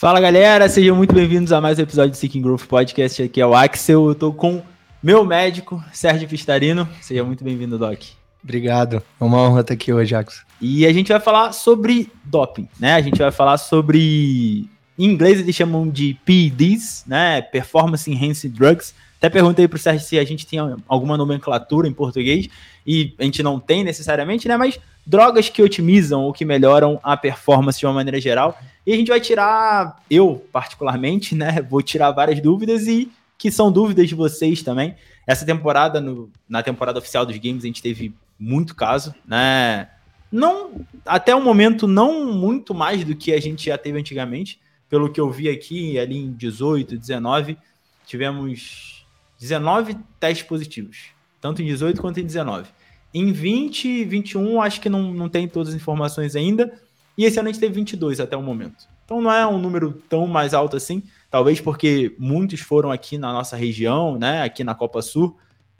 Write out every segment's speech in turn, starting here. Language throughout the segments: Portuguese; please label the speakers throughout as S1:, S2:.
S1: Fala galera, sejam muito bem-vindos a mais um episódio do Seeking Growth Podcast. Aqui é o Axel, eu tô com meu médico, Sérgio Pistarino. Seja muito bem-vindo, Doc.
S2: Obrigado, é uma honra estar aqui hoje, Axel.
S1: E a gente vai falar sobre doping, né? A gente vai falar sobre. Em inglês eles chamam de PEDs, né? Performance Enhanced Drugs. Até perguntei pro Sérgio se a gente tinha alguma nomenclatura em português, e a gente não tem necessariamente, né? Mas drogas que otimizam ou que melhoram a performance de uma maneira geral. E a gente vai tirar, eu particularmente, né? Vou tirar várias dúvidas e que são dúvidas de vocês também. Essa temporada, no, na temporada oficial dos games, a gente teve muito caso, né? Não, até o momento, não muito mais do que a gente já teve antigamente. Pelo que eu vi aqui, ali em 18, 19, tivemos 19 testes positivos, tanto em 18 quanto em 19. Em 20 21, acho que não, não tem todas as informações ainda. E esse ano a gente teve 22 até o momento. Então não é um número tão mais alto assim. Talvez porque muitos foram aqui na nossa região, né? Aqui na Copa Sul.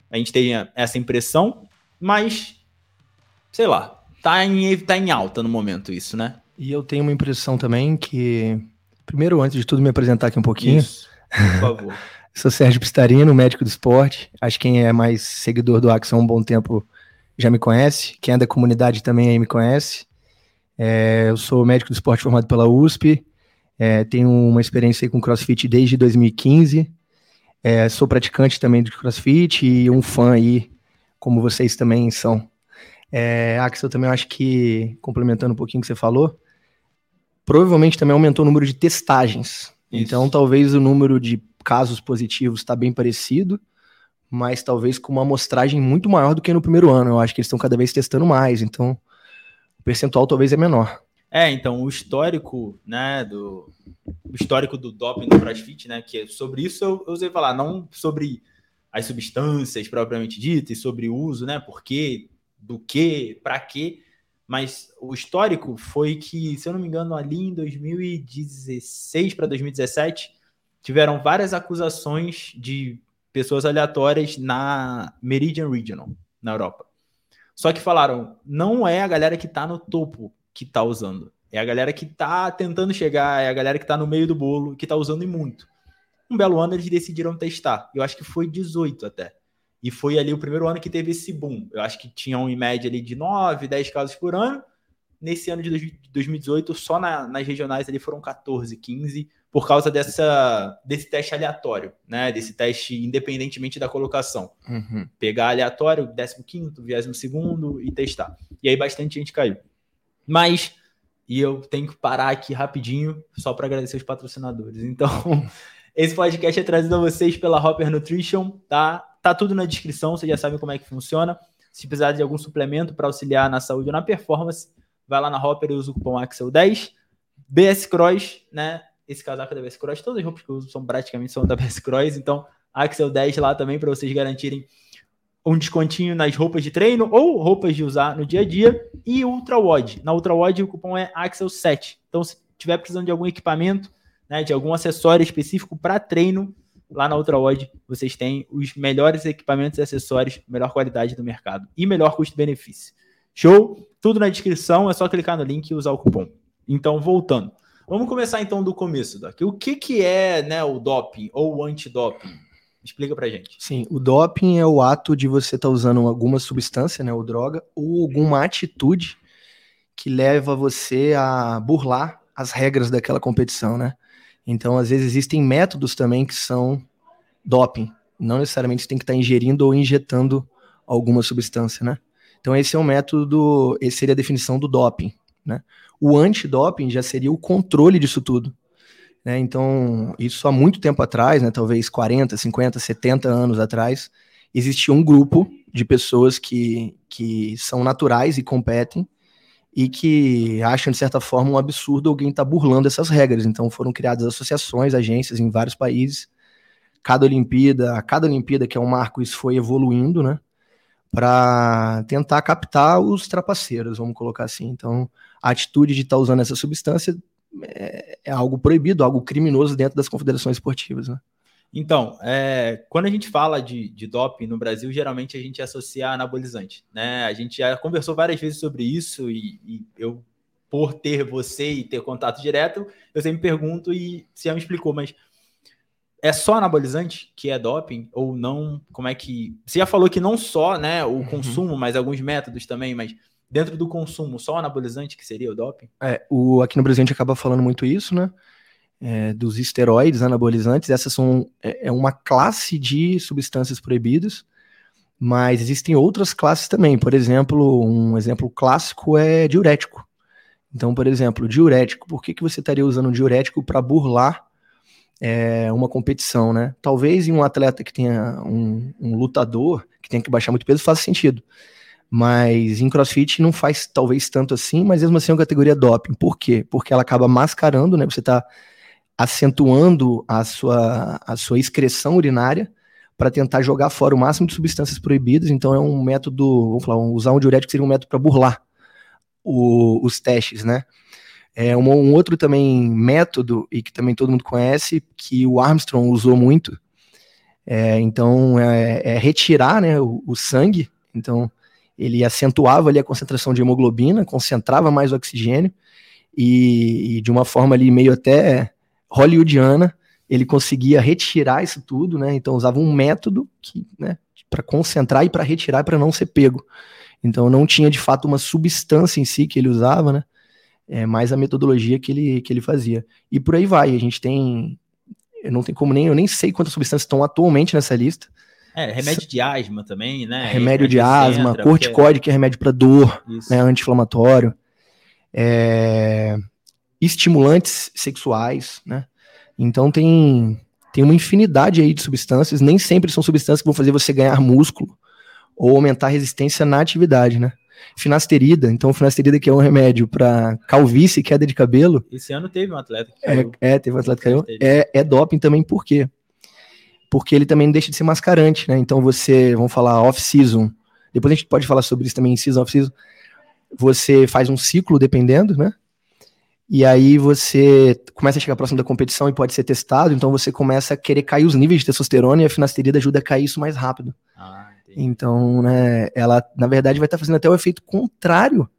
S1: A gente tem essa impressão. Mas, sei lá, tá em, tá em alta no momento isso, né?
S2: E eu tenho uma impressão também que. Primeiro, antes de tudo, me apresentar aqui um pouquinho. Isso,
S1: por favor.
S2: Sou Sérgio Pistarino, médico do esporte. Acho que quem é mais seguidor do Axon há um bom tempo já me conhece, quem é da comunidade também aí me conhece. É, eu sou médico do esporte formado pela USP, é, tenho uma experiência com CrossFit desde 2015, é, sou praticante também do CrossFit e um fã aí, como vocês também são. É, Axel, também acho que, complementando um pouquinho o que você falou, provavelmente também aumentou o número de testagens. Isso. Então, talvez o número de casos positivos está bem parecido, mas talvez com uma amostragem muito maior do que no primeiro ano. Eu acho que eles estão cada vez testando mais, então o percentual talvez é menor.
S1: É, então o histórico, né, do o histórico do doping no CrossFit, né, que é sobre isso eu, eu usei falar, não sobre as substâncias propriamente ditas, sobre o uso, né, por quê, do que, para quê, mas o histórico foi que, se eu não me engano, ali em 2016 para 2017, tiveram várias acusações de pessoas aleatórias na Meridian Regional, na Europa. Só que falaram, não é a galera que tá no topo que tá usando. É a galera que tá tentando chegar, é a galera que tá no meio do bolo, que tá usando e muito. Um belo ano eles decidiram testar. Eu acho que foi 18 até. E foi ali o primeiro ano que teve esse boom. Eu acho que tinham em média ali de 9, 10 casos por ano. Nesse ano de 2018, só na, nas regionais ali foram 14, 15 por causa dessa, desse teste aleatório, né? Desse teste independentemente da colocação. Uhum. Pegar aleatório, 15, 22 e testar. E aí bastante gente caiu. Mas, e eu tenho que parar aqui rapidinho, só para agradecer os patrocinadores. Então, esse podcast é trazido a vocês pela Hopper Nutrition, tá? Tá tudo na descrição, vocês já sabem como é que funciona. Se precisar de algum suplemento para auxiliar na saúde ou na performance, vai lá na Hopper e usa o cupom AXEL10. BS Cross, né? Esse casaco da Best Cross. Todas as roupas que eu uso são praticamente são da Best Cross. Então, Axel 10 lá também para vocês garantirem um descontinho nas roupas de treino ou roupas de usar no dia a dia. E Ultra Wod. Na Ultra Wod o cupom é Axel7. Então, se tiver precisando de algum equipamento, né, de algum acessório específico para treino, lá na Ultra Wod vocês têm os melhores equipamentos e acessórios, melhor qualidade do mercado e melhor custo-benefício. Show? Tudo na descrição, é só clicar no link e usar o cupom. Então, voltando. Vamos começar então do começo, Doc. O que, que é né, o doping ou o antidoping? Explica pra gente.
S2: Sim, o doping é o ato de você estar tá usando alguma substância, né, ou droga, ou alguma atitude que leva você a burlar as regras daquela competição, né? Então, às vezes existem métodos também que são doping. Não necessariamente você tem que estar tá ingerindo ou injetando alguma substância, né? Então, esse é o método, esse seria a definição do doping, né? O antidoping já seria o controle disso tudo. Né? Então, isso há muito tempo atrás, né, talvez 40, 50, 70 anos atrás, existia um grupo de pessoas que, que são naturais e competem e que acham, de certa forma, um absurdo alguém estar tá burlando essas regras. Então, foram criadas associações, agências em vários países. Cada Olimpíada, a cada Olimpíada, que é um marco, isso foi evoluindo, né? Para tentar captar os trapaceiros, vamos colocar assim. Então, a atitude de estar tá usando essa substância é, é, algo proibido, algo criminoso dentro das confederações esportivas. Né?
S1: Então, é, quando a gente fala de, de, doping no Brasil, geralmente a gente associa a anabolizante. Né? A gente já conversou várias vezes sobre isso e, e eu por ter você e ter contato direto, eu sempre pergunto e você já me explicou, mas é só anabolizante que é doping ou não? Como é que. Você já falou que não só né, o uhum. consumo, mas alguns métodos também, mas dentro do consumo, só anabolizante que seria o doping?
S2: É, o, aqui no Brasil a gente acaba falando muito isso, né? É, dos esteroides anabolizantes, essas são é, é uma classe de substâncias proibidas, mas existem outras classes também. Por exemplo, um exemplo clássico é diurético. Então, por exemplo, diurético. Por que, que você estaria usando diurético para burlar é, uma competição, né? Talvez em um atleta que tenha um, um, lutador que tenha que baixar muito peso faça sentido. Mas em crossfit não faz talvez tanto assim, mas mesmo assim é uma categoria doping. Por quê? Porque ela acaba mascarando, né? Você está acentuando a sua, a sua excreção urinária para tentar jogar fora o máximo de substâncias proibidas. Então é um método, vamos falar, usar um diurético seria um método para burlar o, os testes, né? É um, um, outro também método, e que também todo mundo conhece, que o Armstrong usou muito, é, então é, é, retirar né, o, o, sangue, então ele acentuava ali a concentração de hemoglobina, concentrava mais o oxigênio, e, e de uma forma ali meio até hollywoodiana, ele conseguia retirar isso tudo, né? Então usava um método que, né, para concentrar e para retirar para não ser pego. Então não tinha de fato uma substância em si que ele usava, né? é mais a metodologia que ele, que ele fazia. E por aí vai. A gente tem. Eu não tem como nem. Eu nem sei quantas substâncias estão atualmente nessa lista.
S1: É, remédio de asma também, né?
S2: Remédio de asma, corticóide, porque... que é remédio para dor, né, anti-inflamatório. É... Estimulantes sexuais, né? Então tem, tem uma infinidade aí de substâncias, nem sempre são substâncias que vão fazer você ganhar músculo ou aumentar a resistência na atividade, né? finasterida. Então, finasterida que é um remédio para calvície e queda de cabelo.
S1: Esse ano teve um atleta que
S2: caiu. É, é teve um atleta que caiu. É, é doping também, por quê? Porque ele também deixa de ser mascarante, né? Então, você, vamos falar off-season. Depois a gente pode falar sobre isso também em season, off-season. Você faz um ciclo dependendo, né? E aí você começa a chegar próximo da competição e pode ser testado, então você começa a querer cair os níveis de testosterona e a finasterida ajuda a cair isso mais rápido. Ah. Então, né, ela, na verdade, vai estar tá fazendo até o efeito contrário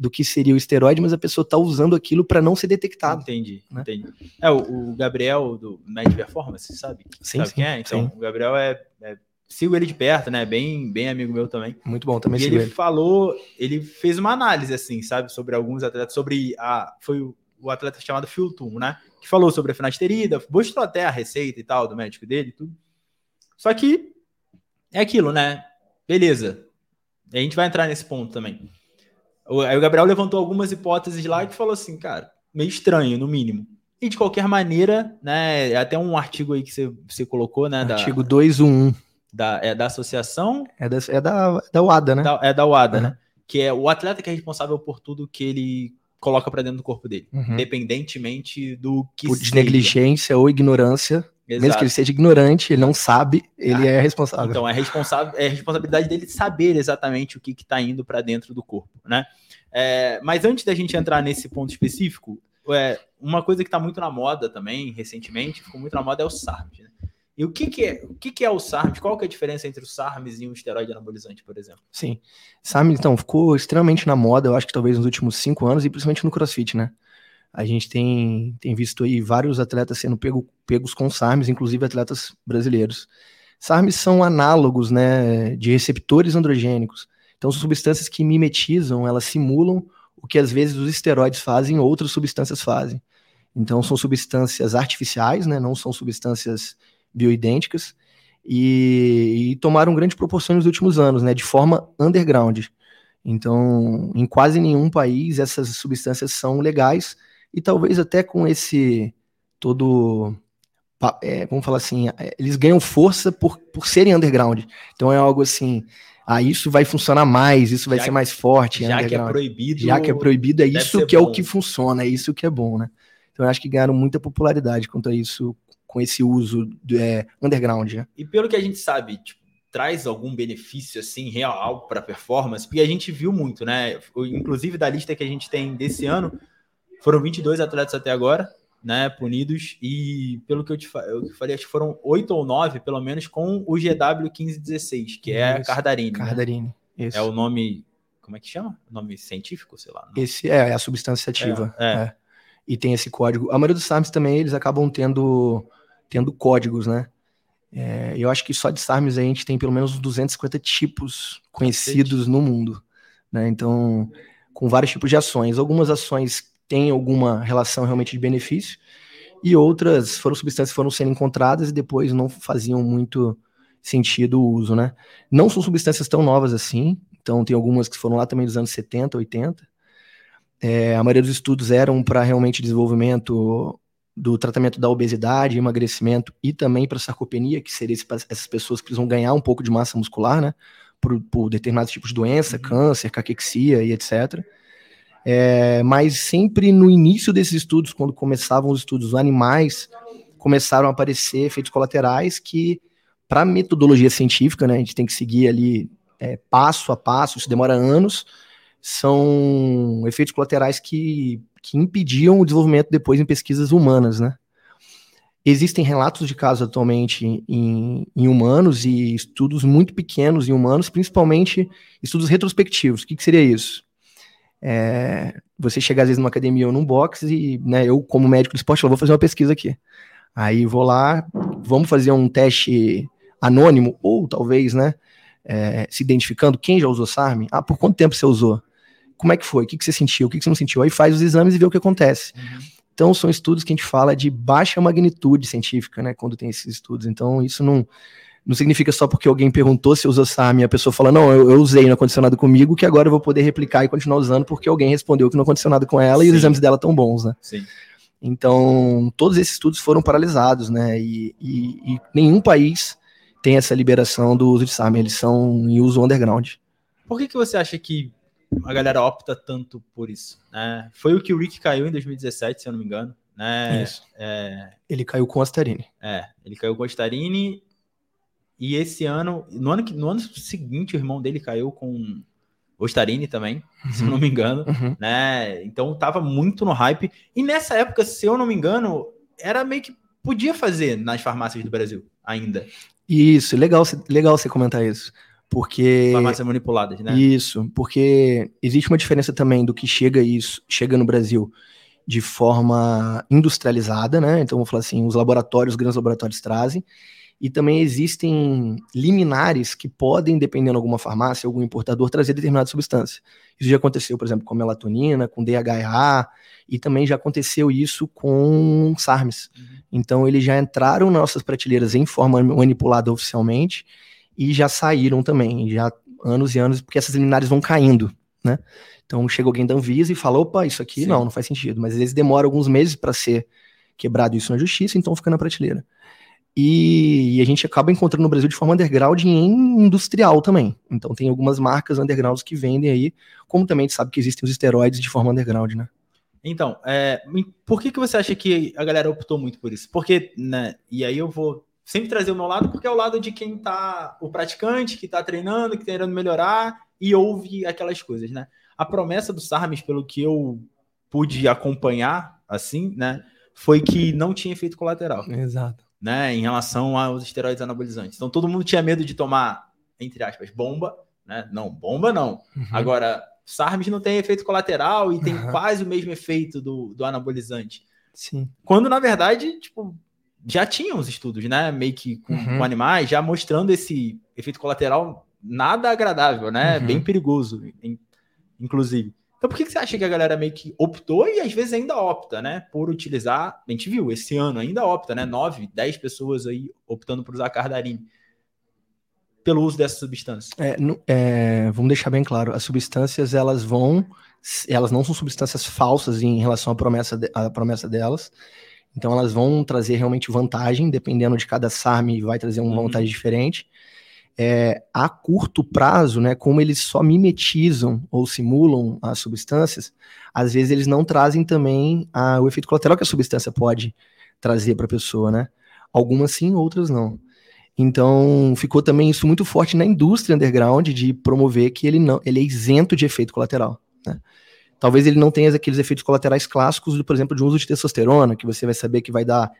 S2: do que seria o esteroide, mas a pessoa está usando aquilo para não ser detectado.
S1: Entendi, né? entendi. É, o, o, Gabriel do Med Performance, sabe?
S2: Sim,
S1: sabe
S2: sim,
S1: quem é? Então, sim. o Gabriel é, é, Sigo ele de perto, né? Bem, bem amigo meu também.
S2: Muito bom, também
S1: e ele, ele falou, ele fez uma análise, assim, sabe, sobre alguns atletas, sobre a. Foi o, o atleta chamado Phil Tum, né? Que falou sobre a finasterida, mostrou até a receita e tal do médico dele tudo. Só que é aquilo, né? Beleza. A gente vai entrar nesse ponto também. Aí o Gabriel levantou algumas hipóteses lá que falou assim, cara, meio estranho, no mínimo. E de qualquer maneira, né, é até um artigo aí que você, você colocou, né?
S2: Artigo da, 211.
S1: Da, é da associação?
S2: É da, é da, da UADA, né?
S1: Da, é da UADA, uhum. né? Que é o atleta que é responsável por tudo que ele coloca para dentro do corpo dele, uhum. independentemente do que
S2: Por seja. negligência ou ignorância Exato. Mesmo que ele seja ignorante, ele não sabe, ele ah, é responsável.
S1: Então é responsável, é responsabilidade dele saber exatamente o que está indo para dentro do corpo, né? É, mas antes da gente entrar nesse ponto específico, é, uma coisa que está muito na moda também, recentemente, ficou muito na moda é o SARMs. Né? E o que, que é o que, que é o SARMs? Qual que é a diferença entre o SARMs e um esteroide anabolizante, por exemplo?
S2: Sim, SARMs então ficou extremamente na moda, eu acho que talvez nos últimos cinco anos e principalmente no CrossFit, né? A gente tem, tem visto aí vários atletas sendo pego, pegos com SARMs, inclusive atletas brasileiros. SARMs são análogos né, de receptores androgênicos. Então, substâncias que mimetizam, elas simulam o que às vezes os esteroides fazem, outras substâncias fazem. Então, são substâncias artificiais, né, não são substâncias bioidênticas, e, e tomaram grande proporção nos últimos anos, né, de forma underground. Então, em quase nenhum país essas substâncias são legais, e talvez até com esse todo. É, vamos falar assim, é, eles ganham força por, por serem underground. Então é algo assim, ah, isso vai funcionar mais, isso vai já ser mais forte.
S1: Já que é proibido.
S2: Já que é proibido, é isso que bom. é o que funciona, é isso que é bom, né? Então eu acho que ganharam muita popularidade quanto a isso, com esse uso do, é, underground. Né?
S1: E pelo que a gente sabe, tipo, traz algum benefício assim real para performance? Porque a gente viu muito, né? Inclusive da lista que a gente tem desse ano, foram 22 atletas até agora, né, punidos, e pelo que eu te eu falei, acho que foram oito ou nove, pelo menos, com o GW 1516, que é Cardarini.
S2: Cardarini,
S1: né? É o nome como é que chama? O nome científico, sei lá.
S2: Não. Esse é, é, a substância ativa. É, é. é, E tem esse código. A maioria dos SARMs também, eles acabam tendo, tendo códigos, né? É, eu acho que só de SARMs a gente tem pelo menos 250 tipos conhecidos no mundo. Né? Então, com vários tipos de ações. Algumas ações têm alguma relação realmente de benefício, e outras foram substâncias que foram sendo encontradas e depois não faziam muito sentido o uso, né? Não são substâncias tão novas assim, então tem algumas que foram lá também dos anos 70, 80. É, a maioria dos estudos eram para realmente desenvolvimento do tratamento da obesidade, emagrecimento e também para sarcopenia, que seria essas pessoas que precisam ganhar um pouco de massa muscular, né? Por, por determinados tipos de doença, uhum. câncer, caquexia e etc. É, mas sempre no início desses estudos, quando começavam os estudos animais, começaram a aparecer efeitos colaterais que, para metodologia científica, né, a gente tem que seguir ali é, passo a passo, isso demora anos, são efeitos colaterais que, que impediam o desenvolvimento depois em pesquisas humanas, né? Existem relatos de casos atualmente em, em, humanos e estudos muito pequenos em humanos, principalmente estudos retrospectivos. O que, que seria isso? É, você chega às vezes numa academia ou num box e, né, eu como médico do esporte, eu vou fazer uma pesquisa aqui. Aí vou lá, vamos fazer um teste anônimo, ou talvez, né, é, se identificando, quem já usou SARM? Ah, por quanto tempo você usou? Como é que foi? O que, que você sentiu? O que, que você não sentiu? Aí faz os exames e vê o que acontece. Uhum. Então, são estudos que a gente fala de baixa magnitude científica, né, quando tem esses estudos. Então, isso não, não significa só porque alguém perguntou se usou SAM e a pessoa fala, não, eu, eu usei no acondicionado comigo, que agora eu vou poder replicar e continuar usando porque alguém respondeu que no acondicionado com ela Sim. e os exames dela estão bons, né?
S1: Sim.
S2: Então, todos esses estudos foram paralisados, né? E, e, e, nenhum país tem essa liberação do uso de SAM, eles são em uso underground.
S1: Por que, que você acha que a galera opta tanto por isso? Né? Foi o que o Rick caiu em 2017, se eu não me engano. Né?
S2: Isso. É... Ele caiu com a Astarini.
S1: É, ele caiu com a Astarini e esse ano, no ano, no ano seguinte, o irmão dele caiu com Ostarini também, uhum. se eu não me engano, uhum. né? Então tava muito no hype. E nessa época, se eu não me engano, era meio que podia fazer nas farmácias do Brasil ainda.
S2: Isso, legal, legal você comentar isso. Porque.
S1: Farmácias manipuladas, né?
S2: Isso, porque existe uma diferença também do que chega isso, chega no Brasil de forma industrializada, né? Então, vamos falar assim, os laboratórios, os grandes laboratórios trazem, e também existem liminares que podem, dependendo de alguma farmácia, algum importador, trazer determinada substância. Isso já aconteceu, por exemplo, com melatonina, com DHA, e também já aconteceu isso com SARMs. Uhum. Então, eles já entraram nas nossas prateleiras em forma manipulada oficialmente e já saíram também, já anos e anos, porque essas liminares vão caindo, né? Então, chega alguém da Anvisa e fala, opa, isso aqui Sim. não, não faz sentido. Mas às vezes demora alguns meses para ser quebrado isso na justiça, então fica na prateleira. E, e, a gente acaba encontrando no Brasil de forma underground em industrial também. Então tem algumas marcas undergrounds que vendem aí, como também a gente sabe que existem os esteroides de forma underground, né?
S1: Então, é, por que, que você acha que a galera optou muito por isso? Porque, né, e aí eu vou sempre trazer o meu lado, porque é o lado de quem tá, o praticante, que tá treinando, que tá querendo melhorar e ouve aquelas coisas, né? A promessa do Sarmes, pelo que eu pude acompanhar, assim, né, foi que não tinha efeito colateral.
S2: Exato
S1: né, em relação aos esteroides anabolizantes. Então todo mundo tinha medo de tomar, entre aspas, bomba, né? Não, bomba não. Uhum. Agora, SARMs não tem efeito colateral e tem uhum. quase o mesmo efeito do, do anabolizante.
S2: Sim.
S1: Quando, na verdade, tipo, já tinham os estudos, né? Meio que com, uhum. com animais, já mostrando esse efeito colateral nada agradável, né? Uhum. Bem perigoso, inclusive. Então por que, que você acha que a galera meio que optou e às vezes ainda opta, né? Por utilizar, a gente viu, esse ano ainda opta, né? 9, 10 pessoas aí optando por usar cardarine pelo uso dessa substância.
S2: É, é, vamos deixar bem claro, as substâncias elas vão, elas não são substâncias falsas em relação à promessa, de, à promessa delas, então elas vão trazer realmente vantagem, dependendo de cada SARM vai trazer uma uhum. vantagem diferente, é, a curto prazo, né, como eles só mimetizam ou simulam as substâncias, às vezes eles não trazem também a, o efeito colateral que a substância pode trazer para a pessoa, né? Algumas sim, outras não. Então ficou também isso muito forte na indústria underground de promover que ele não, ele é isento de efeito colateral. Né? Talvez ele não tenha aqueles efeitos colaterais clássicos, por exemplo, de uso de testosterona, que você vai saber que vai dar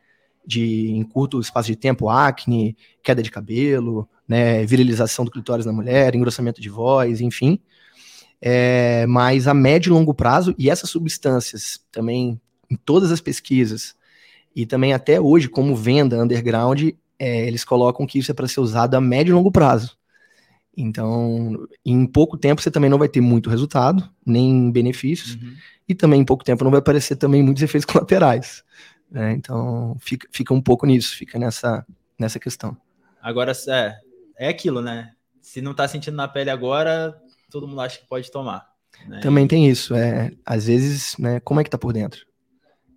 S2: de em curto espaço de tempo acne, queda de cabelo, né, virilização do clitóris na mulher, engrossamento de voz, enfim. É, mas a médio e longo prazo, e essas substâncias também, em todas as pesquisas, e também até hoje, como venda underground, é, eles colocam que isso é para ser usado a médio e longo prazo. Então, em pouco tempo você também não vai ter muito resultado, nem benefícios, uhum. e também em pouco tempo não vai aparecer também muitos efeitos colaterais. Né? Então, fica, fica um pouco nisso, fica nessa, nessa questão.
S1: Agora, é, é aquilo, né? Se não tá sentindo na pele agora, todo mundo acha que pode tomar. Né?
S2: Também tem isso, é, às vezes, né, como é que tá por dentro?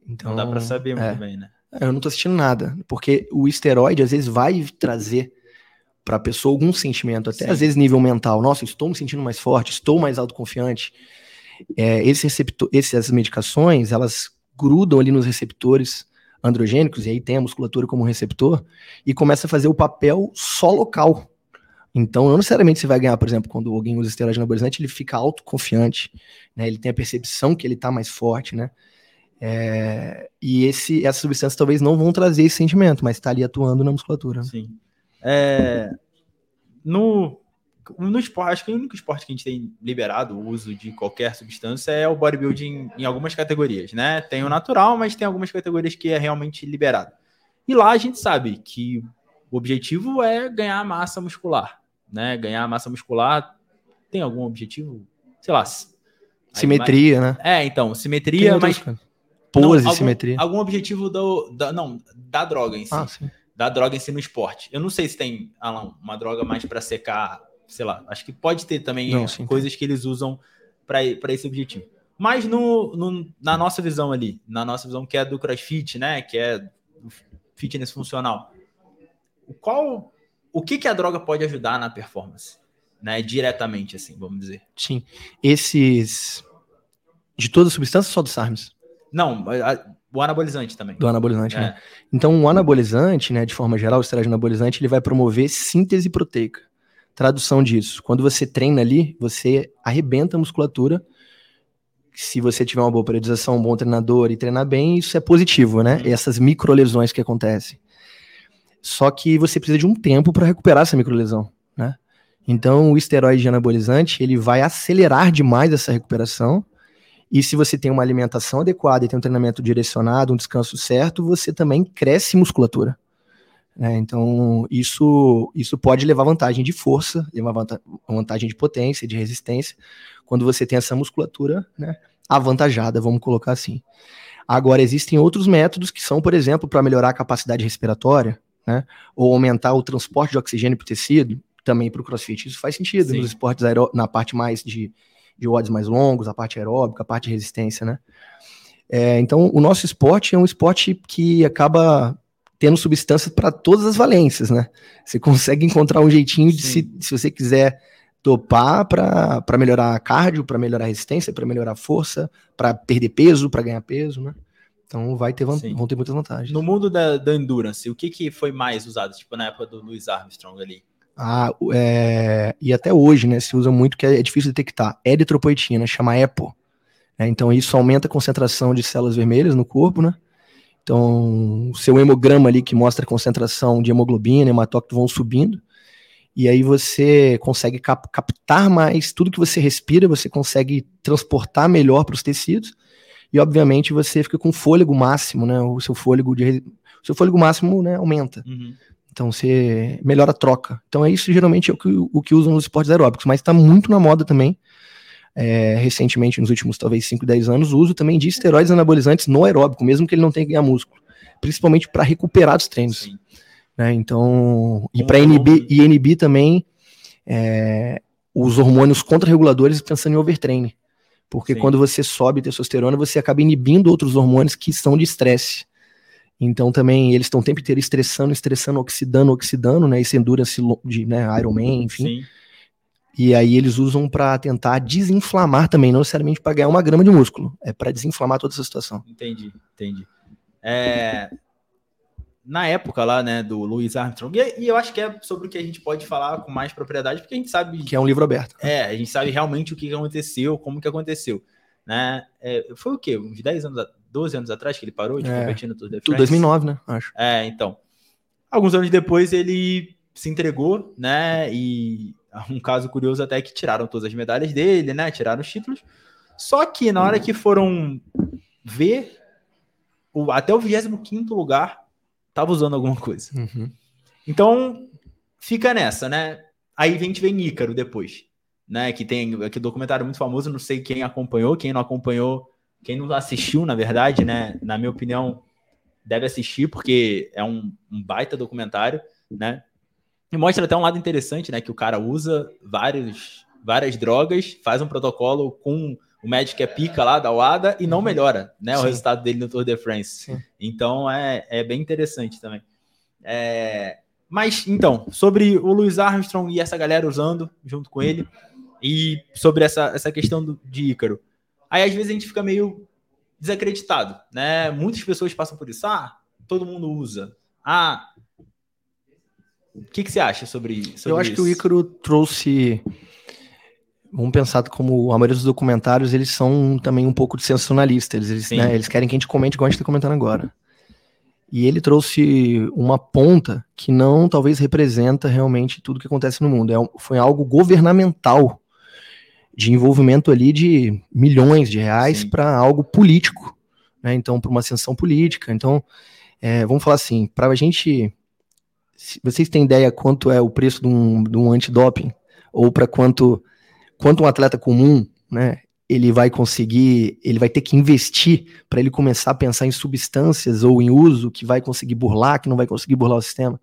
S1: Então, não dá para saber muito é, bem, né?
S2: Eu não tô sentindo nada, porque o esteroide às vezes vai trazer para a pessoa algum sentimento, até Sim. às vezes nível mental. Nossa, estou me sentindo mais forte, estou mais autoconfiante. É, esse receptor, essas medicações, elas grudam ali nos receptores androgênicos, e aí tem a musculatura como receptor, e começa a fazer o papel só local. Então, não necessariamente você vai ganhar, por exemplo, quando alguém usa esteroide anabolizante, ele fica autoconfiante, né? Ele tem a percepção que ele está mais forte, né? É, e esse, essas substâncias talvez não vão trazer esse sentimento, mas está ali atuando na musculatura. Né?
S1: Sim. É, no, no esporte, acho que o único esporte que a gente tem liberado o uso de qualquer substância é o bodybuilding em algumas categorias, né? Tem o natural, mas tem algumas categorias que é realmente liberado. E lá a gente sabe que o objetivo é ganhar massa muscular, né? Ganhar massa muscular tem algum objetivo? Sei lá.
S2: Simetria,
S1: né? É, então, simetria, mas.
S2: Pose, algum, simetria.
S1: Algum objetivo do, da, não, da droga em si. Ah, da droga em si no esporte. Eu não sei se tem, Alan, uma droga mais para secar, sei lá. Acho que pode ter também não, coisas que eles usam para esse objetivo. Mas no, no, na nossa visão ali, na nossa visão que é do CrossFit, né, que é fitness funcional, qual, o que que a droga pode ajudar na performance, né, diretamente assim, vamos dizer?
S2: Sim, esses de todas as substâncias só do SARMS?
S1: Não, o anabolizante também.
S2: Do anabolizante, né? é. né? Então, o anabolizante, né, de forma geral, o esteroide anabolizante, ele vai promover síntese proteica. Tradução disso, quando você treina ali, você arrebenta a musculatura. Se você tiver uma boa periodização, um bom treinador e treinar bem, isso é positivo, né? Uhum. Essas microlesões que acontecem. Só que você precisa de um tempo para recuperar essa microlesão, né? Então, o esteroide anabolizante, ele vai acelerar demais essa recuperação e se você tem uma alimentação adequada e tem um treinamento direcionado, um descanso certo, você também cresce musculatura. Né? Então, isso, isso pode levar vantagem de força, levar vantagem de potência, de resistência, quando você tem essa musculatura né, avantajada, vamos colocar assim. Agora, existem outros métodos que são, por exemplo, para melhorar a capacidade respiratória, né, ou aumentar o transporte de oxigênio para o tecido, também para o crossfit. Isso faz sentido Sim. nos esportes aeró na parte mais de de odds mais longos, a parte aeróbica, a parte de resistência, né? É, então, o nosso esporte é um esporte que acaba tendo substâncias para todas as valências, né? Você consegue encontrar um jeitinho de, se, se você quiser topar para melhorar a cardio, para melhorar a resistência, para melhorar a força, para perder peso, para ganhar peso, né? Então vai ter, vão ter muitas vantagens.
S1: No mundo da, da endurance, o que, que foi mais usado, tipo na época do Louis Armstrong ali?
S2: Ah, é, e até hoje, né, se usa muito que é, é difícil detectar. Eritropoetina, chama EPO. Né, então isso aumenta a concentração de células vermelhas no corpo, né? Então, o seu hemograma ali que mostra a concentração de hemoglobina, hematócrito vão subindo. E aí você consegue cap captar mais tudo que você respira, você consegue transportar melhor para os tecidos. E obviamente você fica com fôlego máximo, né? O seu fôlego de o seu fôlego máximo, né, aumenta. Uhum. Então você melhora a troca. Então é isso geralmente é o que, o que usam nos esportes aeróbicos, mas está muito na moda também. É, recentemente, nos últimos talvez 5, 10 anos, o uso também de esteroides anabolizantes no aeróbico, mesmo que ele não tenha que ganhar músculo, principalmente para recuperar dos treinos. Né? Então, e para inibir, e inibir também é, os hormônios contra-reguladores pensando em overtraining. Porque Sim. quando você sobe testosterona, você acaba inibindo outros hormônios que são de estresse. Então também eles estão o tempo inteiro estressando, estressando, oxidando, oxidando, né? Esse endurance de né, Ironman, enfim. Sim. E aí eles usam para tentar desinflamar também, não necessariamente para ganhar uma grama de músculo, é para desinflamar toda essa situação.
S1: Entendi, entendi. É, na época lá, né, do Louis Armstrong, e, e, eu acho que é sobre o que a gente pode falar com mais propriedade, porque a gente sabe...
S2: Que é um livro aberto.
S1: É, a gente sabe realmente o que aconteceu, como que aconteceu, né? É, foi o quê? Uns 10 anos, 12 anos atrás que ele parou de é, competir no Tour de France?
S2: 2009, né? Acho.
S1: É, então. Alguns anos depois ele se entregou, né? E um caso curioso até é que tiraram todas as medalhas dele, né? Tiraram os títulos. Só que na hora que foram ver, o, até o 25 lugar tava usando alguma coisa.
S2: Uhum.
S1: Então, fica nessa, né? Aí a gente vem Ícaro depois, né? Que tem aquele documentário muito famoso, não sei quem acompanhou, quem não acompanhou, quem não assistiu, na verdade, né? Na minha opinião, deve assistir, porque é um, um baita documentário, né? E mostra até um lado interessante, né? Que o cara usa vários, várias drogas, faz um protocolo com o médico é pica lá da UADA e não uhum. melhora, né? Sim. O resultado dele no Tour de France. Sim. Então é, é bem interessante também. É, mas então, sobre o Louis Armstrong e essa galera usando junto com ele, e sobre essa, essa questão do, de Ícaro. Aí às vezes a gente fica meio desacreditado, né? Muitas pessoas passam por isso. Ah, todo mundo usa. Ah, o que, que você acha sobre, sobre
S2: Eu acho
S1: isso?
S2: que o Ícaro trouxe vamos pensar como a maioria dos documentários, eles são também um pouco de sensacionalista. Eles, eles, né, eles querem que a gente comente igual a gente está comentando agora. E ele trouxe uma ponta que não talvez representa realmente tudo que acontece no mundo. É, foi algo governamental de envolvimento ali de milhões de reais para algo político, né? Então, para uma ascensão política. Então, é, vamos falar assim, para a gente, vocês têm ideia quanto é o preço de um, de um antidoping ou para quanto quanto um atleta comum, né, ele vai conseguir, ele vai ter que investir para ele começar a pensar em substâncias ou em uso que vai conseguir burlar, que não vai conseguir burlar o sistema.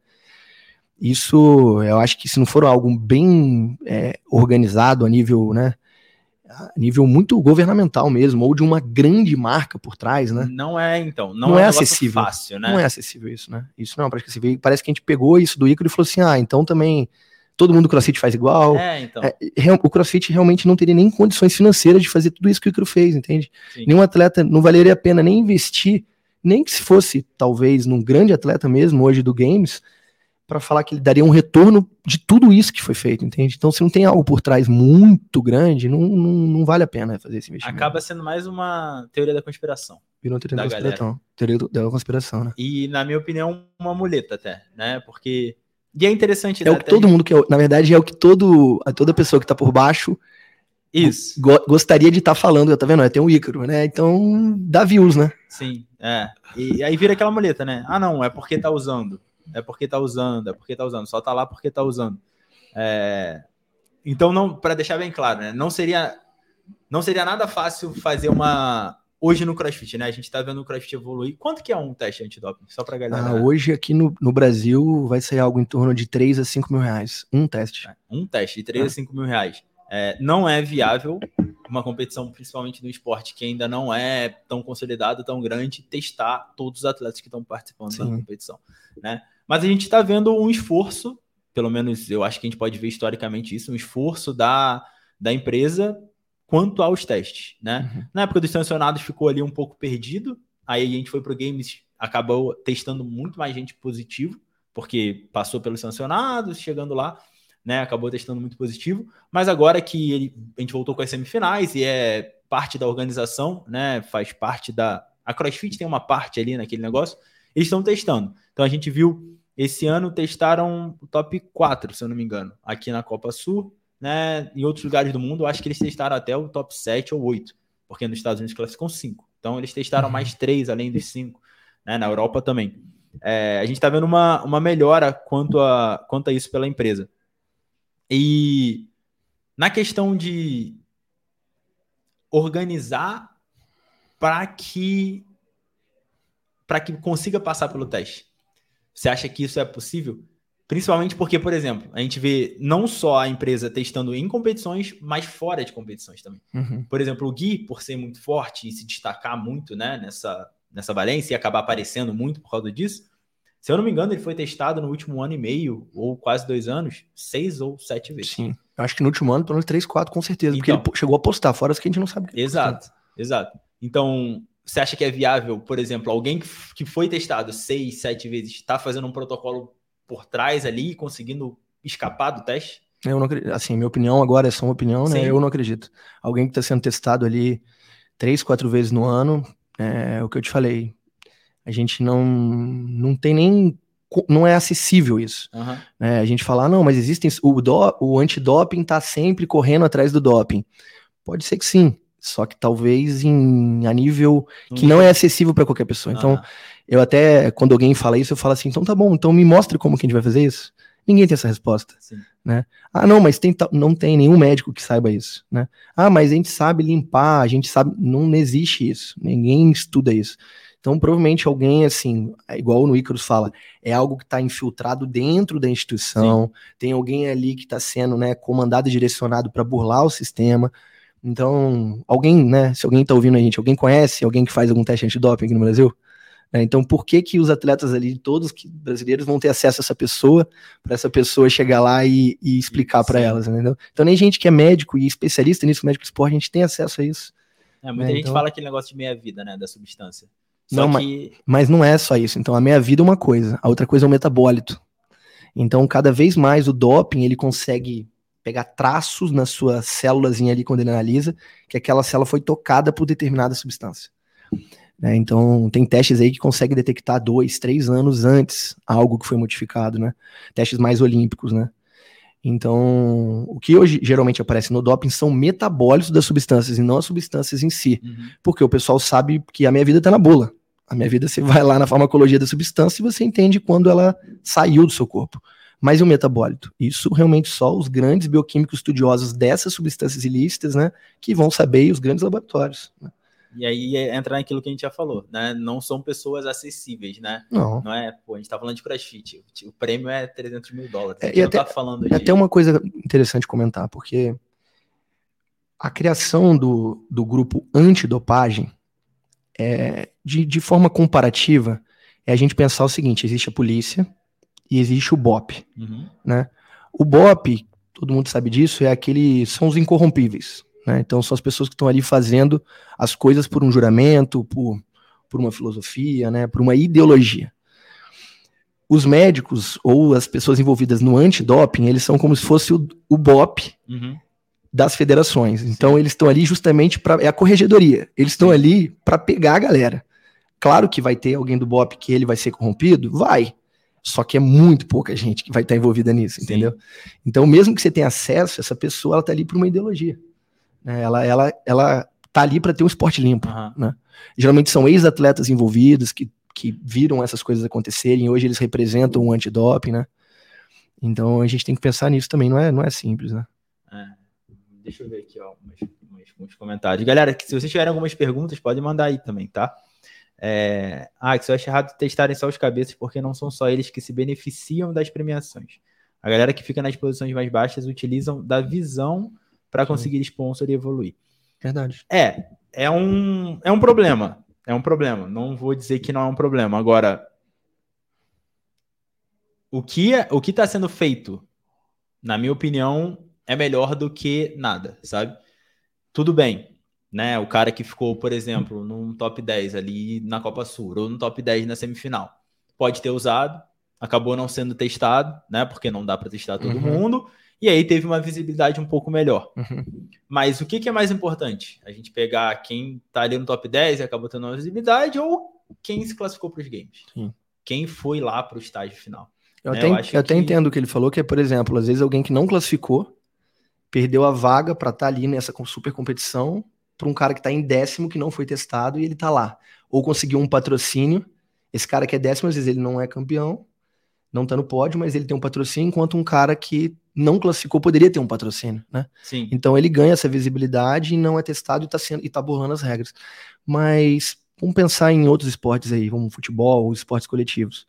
S2: Isso, eu acho que se não for algo bem é, organizado a nível, né, a nível muito governamental mesmo, ou de uma grande marca por trás, né?
S1: Não é, então, não,
S2: não
S1: é,
S2: é acessível.
S1: fácil, né?
S2: Não é acessível isso, né? Isso não é prática acessível. Parece que a gente pegou isso do Ícaro e falou assim, ah, então também todo mundo crossfit faz igual.
S1: É, então.
S2: É, o crossfit realmente não teria nem condições financeiras de fazer tudo isso que o Icaro fez, entende? Sim. Nenhum atleta não valeria a pena nem investir, nem que se fosse, talvez, num grande atleta mesmo, hoje do Games, para falar que ele daria um retorno de tudo isso que foi feito, entende? Então, se não tem algo por trás muito grande, não, não, não vale a pena fazer esse investimento.
S1: Acaba sendo mais uma teoria da conspiração.
S2: Virou teoria da, da conspiração. Teoria da conspiração, né?
S1: E, na minha opinião, uma muleta até, né? Porque e é interessante.
S2: É o que todo mundo quer. Na verdade, é o que todo, toda pessoa que tá por baixo
S1: isso.
S2: Go gostaria de estar tá falando, tá vendo? Tem o Ícaro, né? Então dá views, né?
S1: Sim, é. E aí vira aquela muleta, né? Ah, não, é porque tá usando. É porque tá usando, é porque tá usando. Só tá lá porque tá usando. É... Então, não, para deixar bem claro, né? Não seria, não seria nada fácil fazer uma, hoje no CrossFit, né? A gente tá vendo o CrossFit evoluir. Quanto que é um teste antidoping? Só pra galera.
S2: Ah, hoje aqui no, no Brasil vai sair algo em torno de 3 a 5 mil reais. Um teste. É,
S1: um teste de 3 a 5 mil reais. É, não é viável uma competição, principalmente no esporte, que ainda não é tão consolidado, tão grande, testar todos os atletas que estão participando Sim. da competição, né? Mas a gente está vendo um esforço, pelo menos eu acho que a gente pode ver historicamente isso, um esforço da, da empresa quanto aos testes, né? Uhum. Na época dos sancionados ficou ali um pouco perdido, aí a gente foi pro Games, acabou testando muito mais gente positivo, porque passou pelos sancionados, chegando lá, né, acabou testando muito positivo, mas agora que ele, a gente voltou com as semifinais e é parte da organização, né, faz parte da... A CrossFit tem uma parte ali naquele negócio, eles estão testando. Então a gente viu, esse ano testaram o top 4, se eu não me engano, aqui na Copa Sul, né, em outros lugares do mundo, acho que eles testaram até o top 7 ou 8, porque nos Estados Unidos classificam 5. Então eles testaram uhum. mais 3 além dos 5, né, na Europa também. É, a gente está vendo uma, uma melhora quanto a, quanto a isso pela empresa. E na questão de organizar para que para que consiga passar pelo teste. Você acha que isso é possível? Principalmente porque, por exemplo, a gente vê não só a empresa testando em competições, mas fora de competições também.
S2: Uhum.
S1: Por exemplo, o Gui, por ser muito forte e se destacar muito né, nessa, nessa valência e acabar aparecendo muito por causa disso, se eu não me engano, ele foi testado no último ano e meio, ou quase dois anos, seis ou sete vezes.
S2: Sim. Eu acho que no último ano, pelo menos três, quatro, com certeza. Então, porque ele chegou a postar, fora as que a gente não sabe.
S1: Exato, exato. Então, você acha que é viável, por exemplo, alguém que foi testado seis, sete vezes, está fazendo um protocolo por trás ali, conseguindo escapar do teste?
S2: Eu não acredito. Assim, minha opinião agora é só uma opinião, né? Sim. Eu não acredito. Alguém que está sendo testado ali três, quatro vezes no ano, é o que eu te falei. A gente não, não tem nem não é acessível isso.
S1: Aham.
S2: né? A gente fala, ah, não, mas existem. O, do, o antidoping tá sempre correndo atrás do doping. Pode ser que sim. Só que talvez em, a nível que não é acessível para qualquer pessoa. Então, eu até, quando alguém fala isso, eu falo assim, então tá bom, então me mostre como que a gente vai fazer isso. Ninguém tem essa resposta.
S1: Sim.
S2: Ah, não, mas tem, não tem nenhum médico que saiba isso, né? Ah, mas a gente sabe limpar, a gente sabe, não existe isso. Ninguém estuda isso. Então, provavelmente alguém, assim, é igual o Ícaros fala, é algo que está infiltrado dentro da instituição, tem alguém ali que está sendo, né, comandado e direcionado para burlar o sistema. Então, alguém, né, se alguém está ouvindo a gente, alguém conhece alguém que faz algum teste antidoping aqui no Brasil? É, então, por que que os atletas ali, todos que brasileiros, vão ter acesso a essa pessoa, para essa pessoa chegar lá e, e explicar para
S1: Sim.
S2: elas, entendeu? Então, nem gente que é médico e especialista nisso, médico de esporte, a gente tem acesso a isso.
S1: É, muita
S2: É,
S1: gente
S2: então-
S1: fala aquele negócio de meia-vida, né? Da substância. Só
S2: Não, mas-
S1: que.
S2: Mas não é só isso. Então, a meia vida é uma coisa, a outra coisa é o metabólito. Então, cada vez mais o doping, ele consegue pegar traços na sua célulazinha ali quando ele analisa, que aquela célula foi tocada por determinada substância. Né? Então, tem testes aí que conseguem detectar dois, três anos antes algo que foi modificado, né? Testes mais olímpicos, né? Então, o que hoje geralmente aparece no doping são metabólitos das substâncias e não as substâncias em si
S1: Uhum.
S2: porque o pessoal sabe que a minha vida está na bula. A minha vida, você vai lá na farmacologia da substância e você entende quando ela saiu do seu corpo. Mas e o metabólito? Isso realmente só os grandes bioquímicos estudiosos dessas substâncias ilícitas, né, que vão saber e os grandes laboratórios. né?
S1: E aí é- entra naquilo que a gente já falou, né? Não são pessoas acessíveis, né?
S2: Não.
S1: Não é, pô, a gente tá falando de crossfit. O- O prêmio é 300 mil dólares.
S2: É, e até-
S1: tá falando de.
S2: até uma coisa interessante comentar, porque a criação do, do grupo antidopagem, é, de, de forma comparativa, é a gente pensar o seguinte: existe a polícia e existe o BOP.
S1: Uhum.
S2: O BOP, todo mundo sabe disso, é aquele. são os incorrompíveis. Né? Então são as pessoas que estão ali fazendo as coisas por um juramento, por, por uma filosofia, né? por uma ideologia. Os médicos ou as pessoas envolvidas no antidoping, eles são como se fosse o, o BOP
S1: Uhum.
S2: Das federações. Então eles estão ali justamente para é a corregedoria. Eles estão ali para pegar a galera. Claro que vai ter alguém do BOP que ele vai ser corrompido, vai. Só que é muito pouca gente que vai estar envolvida nisso,
S1: Sim.
S2: entendeu? Então mesmo que você tenha acesso, essa pessoa ela tá ali por uma ideologia. né? Ela ela ela tá ali para ter um esporte limpo.
S1: Aham.
S2: Geralmente são ex-atletas envolvidos que, que viram essas coisas acontecerem. Hoje eles representam o antidoping, né? Então a gente tem que pensar nisso também. Não é não é simples, né?
S1: É. Deixa eu ver aqui, ó, umas, umas- uns comentários. Galera, se vocês tiverem algumas perguntas, podem mandar aí também, tá? É... Ah, que eu acho errado testarem só os cabeças, porque não são só eles que se beneficiam das premiações. A galera que fica nas posições mais baixas utilizam da visão para conseguir sponsor e evoluir.
S2: Verdade.
S1: É, é um, é um problema. É um problema. Não vou dizer que não é um problema. Agora, o que é, o que está sendo feito, na minha opinião, é melhor do que nada, sabe? Tudo bem, né? O cara que ficou, por exemplo, num top 10 ali na Copa Sul, ou no top 10 na semifinal, pode ter usado, acabou não sendo testado, né? Porque não dá para testar todo
S2: Uhum.
S1: mundo, e aí teve uma visibilidade um pouco melhor.
S2: Uhum.
S1: Mas o que, que é mais importante? A gente pegar quem tá ali no top 10 e acabou tendo uma visibilidade ou quem se classificou para os games?
S2: Sim.
S1: Quem foi lá para o estágio final?
S2: Eu
S1: É,
S2: até,
S1: eu
S2: eu até
S1: que-
S2: entendo o que ele falou, que é, por exemplo, às vezes alguém que não classificou perdeu a vaga para estar ali nessa super competição para um cara que está em décimo que não foi testado e ele tá lá. Ou conseguiu um patrocínio. Esse cara que é décimo, às vezes ele não é campeão, não tá no pódio, mas ele tem um patrocínio, enquanto um cara que não classificou poderia ter um patrocínio, né?
S1: Sim.
S2: Então ele ganha essa visibilidade e não é testado e tá, sendo, e tá burlando as regras. Mas vamos pensar em outros esportes aí, como futebol, esportes coletivos.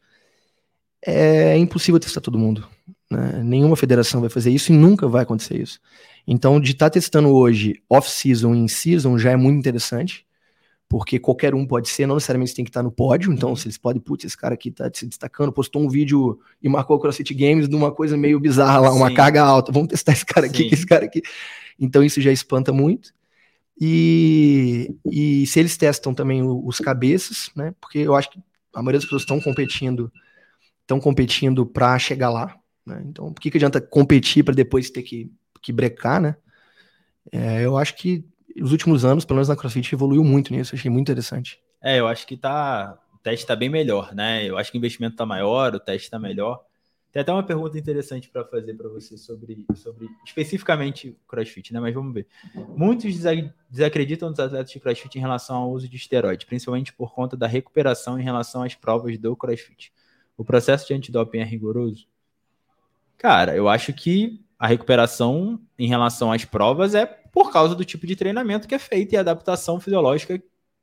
S2: É impossível testar todo mundo. Né? Nenhuma federação vai fazer isso e nunca vai acontecer isso. Então, de estar testando hoje off-season e in-season já é muito interessante, porque qualquer um pode ser, não necessariamente tem que estar no pódio. Então, se eles podem, putz, esse cara aqui tá se destacando, postou um vídeo e marcou o CrossFit Games de uma coisa meio bizarra lá, uma
S1: Sim.
S2: carga alta. Vamos testar esse cara aqui, esse cara aqui. Então, isso já espanta muito. E, e se eles testam também os cabeças, né? Porque eu acho que a maioria das pessoas estão competindo, estão competindo para chegar lá. Né? Então, por que, que adianta competir para depois ter que, que brecar, né? É, eu acho que os últimos anos, pelo menos na CrossFit, evoluiu muito nisso. Achei muito interessante.
S1: É, eu acho que tá, teste está bem melhor, né? Eu acho que o investimento está maior, o teste está melhor. Tem até uma pergunta interessante para fazer para você sobre, sobre especificamente CrossFit, né? Mas vamos ver. Muitos desacreditam dos atletas de CrossFit em relação ao uso de esteroide, principalmente por conta da recuperação em relação às provas do CrossFit. O processo de antidoping é rigoroso? Cara, eu acho que a recuperação em relação às provas é por causa do tipo de treinamento que é feito e a adaptação fisiológica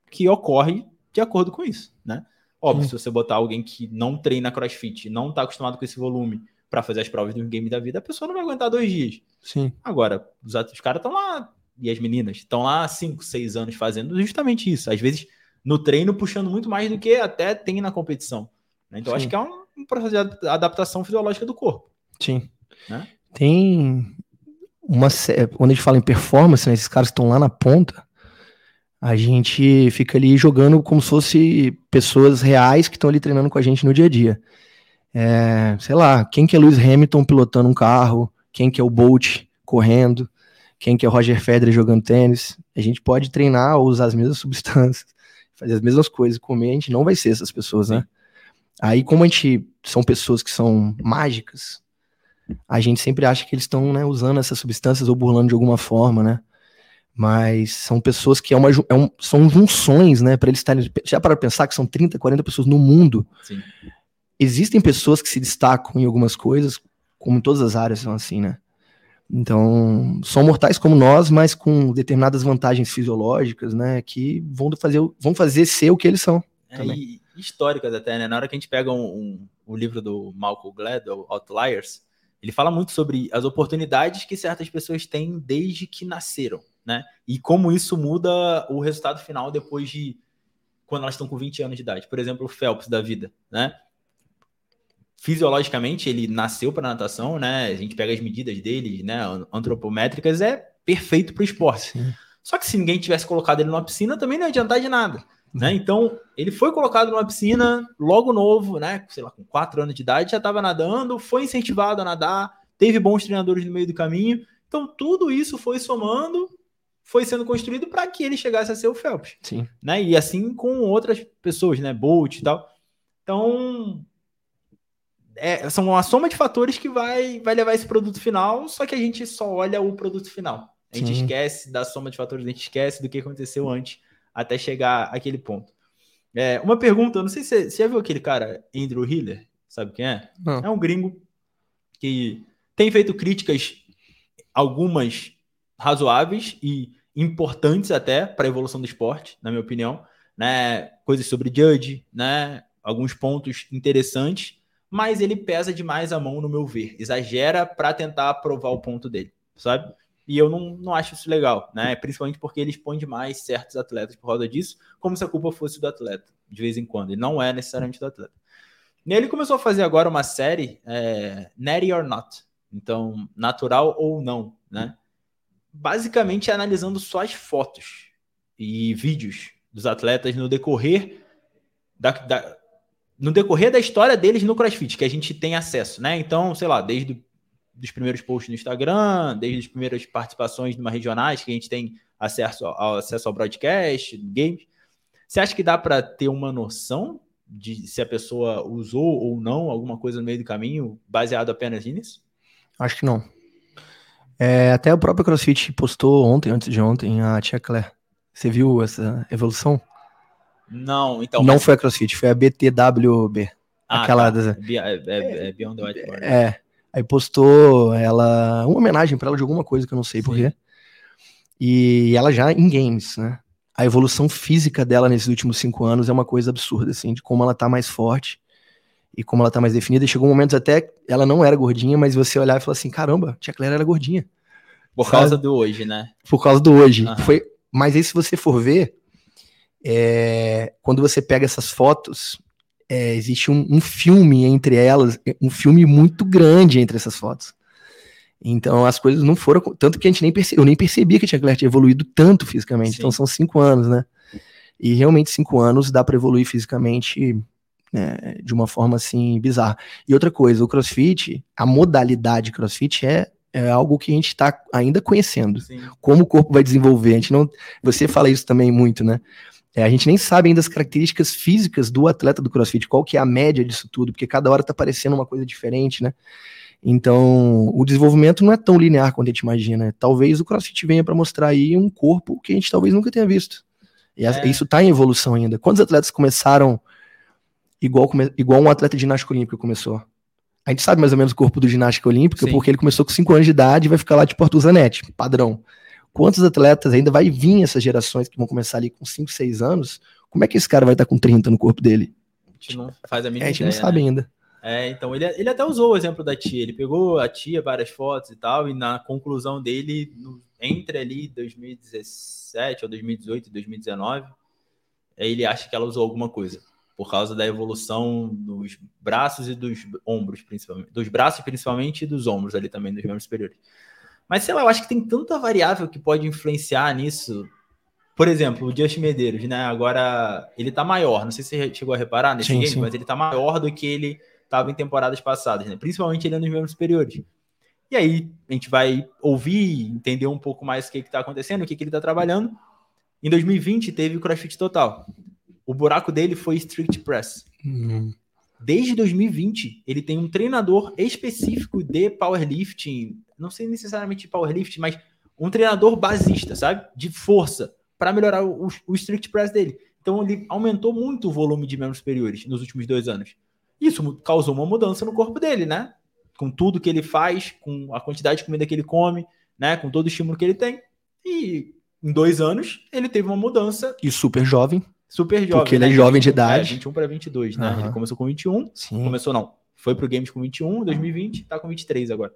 S1: que ocorre de acordo com isso, né? Óbvio, Sim. se você botar alguém que não treina crossfit, não está acostumado com esse volume para fazer as provas do game da vida, a pessoa não vai aguentar dois dias.
S2: Sim.
S1: Agora, os, os caras estão lá, e as meninas estão lá há cinco, seis anos fazendo justamente isso. Às vezes, no treino, puxando muito mais do que até tem na competição. Né? Então, Sim. acho que é um, um, processo de adaptação fisiológica do corpo.
S2: Sim. Né? Tem uma. Quando a gente fala em performance, né, esses caras estão lá na ponta a gente fica ali jogando como se fosse pessoas reais que estão ali treinando com a gente no dia a dia. É, sei lá, quem que é Lewis Hamilton pilotando um carro, quem que é o Bolt correndo, quem que é o Roger Federer jogando tênis. A gente pode treinar ou usar as mesmas substâncias, fazer as mesmas coisas, comer, a gente não vai ser essas pessoas, né? Aí, como a gente são pessoas que são mágicas, a gente sempre acha que eles estão né, usando essas substâncias ou burlando de alguma forma, né? mas são pessoas que é uma, é um, são junções, né, para eles estarem, já para pensar que são 30, 40 pessoas no mundo. Sim. Existem pessoas que se destacam em algumas coisas, como em todas as áreas são assim, né? Então, são mortais como nós, mas com determinadas vantagens fisiológicas, né, que vão fazer, vão fazer ser o que eles são.
S1: É, e históricas até, né? Na hora que a gente pega um, um, o livro do Malcolm Gladwell, Outliers, ele fala muito sobre as oportunidades que certas pessoas têm desde que nasceram né? E como isso muda o resultado final depois de quando elas estão com 20 anos de idade. Por exemplo, o Phelps da vida, né? Fisiologicamente, ele nasceu para natação, né? A gente pega as medidas dele, né? Antropométricas, é perfeito para o esporte. Sim. Só que se ninguém tivesse colocado ele numa piscina, também não ia adiantar de nada. Né? Então, ele foi colocado numa piscina logo novo, né? Sei lá, com 4 anos de idade, já estava nadando, foi incentivado a nadar, teve bons treinadores no meio do caminho. Então, tudo isso foi somando foi sendo construído para que ele chegasse a ser o Phelps.
S2: Sim.
S1: Né? E assim com outras pessoas, né? Bolt e tal. Então, é, são uma soma de fatores que vai, vai levar esse produto final, só que a gente só olha o produto final. A gente Sim. esquece da soma de fatores, a gente esquece do que aconteceu antes até chegar àquele ponto. É, uma pergunta, não sei se você já viu aquele cara, Andrew Hiller, sabe quem é? Não. É um gringo que tem feito críticas, algumas razoáveis e importantes até para a evolução do esporte, na minha opinião, né? Coisas sobre Judge, né? Alguns pontos interessantes, mas ele pesa demais a mão no meu ver, exagera para tentar provar o ponto dele, sabe? E eu não, não acho isso legal, né? Principalmente porque ele expõe demais certos atletas por causa disso, como se a culpa fosse do atleta, de vez em quando. E não é necessariamente do atleta. E ele começou a fazer agora uma série, é, Natty or Not. Então, natural ou não, né? basicamente analisando só as fotos e vídeos dos atletas no decorrer da, da, no decorrer da história deles no CrossFit, que a gente tem acesso, né? Então, sei lá, desde os primeiros posts no Instagram, desde as primeiras participações numa regionais que a gente tem acesso ao, acesso ao broadcast, games. Você acha que dá para ter uma noção de se a pessoa usou ou não alguma coisa no meio do caminho, baseado apenas nisso?
S2: Acho que não. É, até o próprio CrossFit postou ontem, antes de ontem, a Tia Claire. Você viu essa evolução?
S1: Não, então.
S2: Não mas... foi a CrossFit, foi a BTWB.
S1: Ah, aquela. Tá. É, é, é, Beyond the Whiteboard.
S2: É. Aí postou ela. Uma homenagem para ela de alguma coisa que eu não sei porquê. E ela já em games, né? A evolução física dela nesses últimos cinco anos é uma coisa absurda, assim, de como ela tá mais forte e como ela tá mais definida. E chegou um momento até ela não era gordinha, mas você olhar e falar assim: caramba, tia Claire era gordinha.
S1: Por causa do hoje, né?
S2: Por causa do hoje. Uhum. Foi, mas aí, se você for ver, é, quando você pega essas fotos, é, existe um, um, filme entre elas, um filme muito grande entre essas fotos. Então as coisas não foram. Tanto que a gente nem percebeu, eu nem percebia que a Tia Claire tinha evoluído tanto fisicamente. Sim. Então são cinco anos, né? E realmente cinco anos dá para evoluir fisicamente né, de uma forma assim bizarra. E outra coisa, o CrossFit, a modalidade CrossFit é, é algo que a gente está ainda conhecendo. Sim. Como o corpo vai desenvolver. A gente não, você fala isso também muito, né? É, a gente nem sabe ainda as características físicas do atleta do CrossFit, qual que é a média disso tudo, porque cada hora tá parecendo uma coisa diferente, né? Então, o desenvolvimento não é tão linear quanto a gente imagina. Talvez o CrossFit venha para mostrar aí um corpo que a gente talvez nunca tenha visto. E é. isso está em evolução ainda. Quantos atletas começaram igual, igual um atleta de ginástica olímpica começou? A gente sabe mais ou menos o corpo do ginástica olímpica, Sim. porque ele começou com 5 anos de idade e vai ficar lá de Porto Zanetti, padrão. Quantos atletas ainda vai vir essas gerações que vão começar ali com 5, 6 anos? Como é que esse cara vai estar com 30 no corpo dele?
S1: A gente não faz a mínima
S2: é, A gente
S1: ideia,
S2: não sabe
S1: né?
S2: ainda.
S1: É, então ele, ele até usou o exemplo da tia. Ele pegou a tia, várias fotos e tal, e na conclusão dele, no, entre ali 2017 ou 2018 e 2019, ele acha que ela usou alguma coisa. Por causa da evolução dos braços e dos ombros, principalmente. Dos braços, principalmente, e dos ombros ali também, dos membros superiores. Mas sei lá, eu acho que tem tanta variável que pode influenciar nisso. Por exemplo, o Justin Medeiros, né? Agora ele tá maior. Não sei se você chegou a reparar nesse sim, game, sim. mas ele tá maior do que ele estava em temporadas passadas, né? Principalmente ele é nos membros superiores. E aí a gente vai ouvir, entender um pouco mais o que está acontecendo, o que, que ele está trabalhando. Em 2020 teve o CrossFit Total. O buraco dele foi Strict Press. Uhum. Desde 2020, ele tem um treinador específico de powerlifting, não sei necessariamente de powerlifting, mas um treinador basista, sabe? De força, para melhorar o, o, strict press dele. Então ele aumentou muito o volume de membros superiores nos últimos dois anos. Isso causou uma mudança no corpo dele, né? Com tudo que ele faz, com a quantidade de comida que ele come, né? Com todo o estímulo que ele tem. E em dois anos, ele teve uma mudança.
S2: E super jovem.
S1: Super jovem.
S2: Porque ele é né? jovem de idade.
S1: É, 21 para 22, né? Uhum. Ele começou com 21. Sim. Começou, não. Foi pro Games com 21, 2020, tá com 23 agora.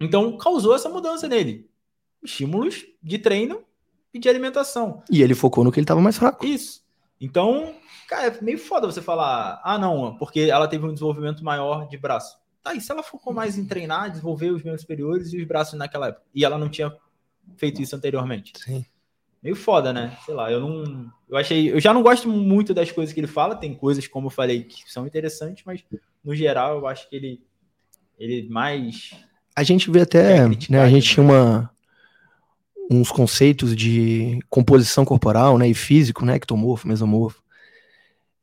S1: Então, causou essa mudança nele. Estímulos de treino e de alimentação.
S2: E ele focou no que ele tava mais fraco.
S1: Isso. Então, Cara, é meio foda você falar, ah, não, porque ela teve um desenvolvimento maior de braço. Tá, e se ela focou mais em treinar, desenvolver os membros superiores e os braços naquela época? E ela não tinha feito isso anteriormente.
S2: Sim.
S1: Meio foda, né? Sei lá, eu não. Eu achei. Eu já não gosto muito das coisas que ele fala. Tem coisas, como eu falei, que são interessantes, mas no geral eu acho que ele. Ele mais.
S2: A gente vê até. É né, a gente tinha uma uns conceitos de composição corporal, né, e físico, né, ectomorfo, mesomorfo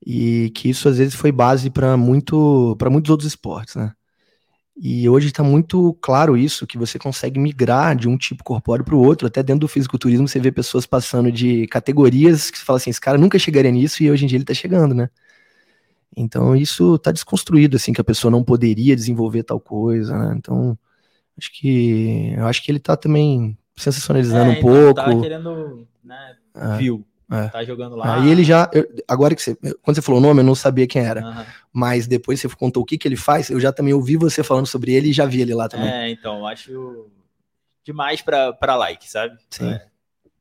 S2: e que isso às vezes foi base para muito para muitos outros esportes, né? E hoje está muito claro isso, que você consegue migrar de um tipo corpóreo para o outro. Até dentro do fisiculturismo você vê pessoas passando de categorias que você fala assim, esse cara nunca chegaria nisso e hoje em dia ele está chegando, né? Então isso está desconstruído, assim, que a pessoa não poderia desenvolver tal coisa, né? Então, acho que eu acho que ele está também sensacionalizando é, um então, pouco. Tá
S1: querendo, né, é. viu é. Tá jogando lá.
S2: Aí ele já. Eu, agora que você. Quando você falou o nome, eu não sabia quem era. Uhum. Mas depois você contou o que, que ele faz, eu já também ouvi você falando sobre ele e já vi ele lá também.
S1: É, então, acho demais para like, sabe?
S2: Sim. É.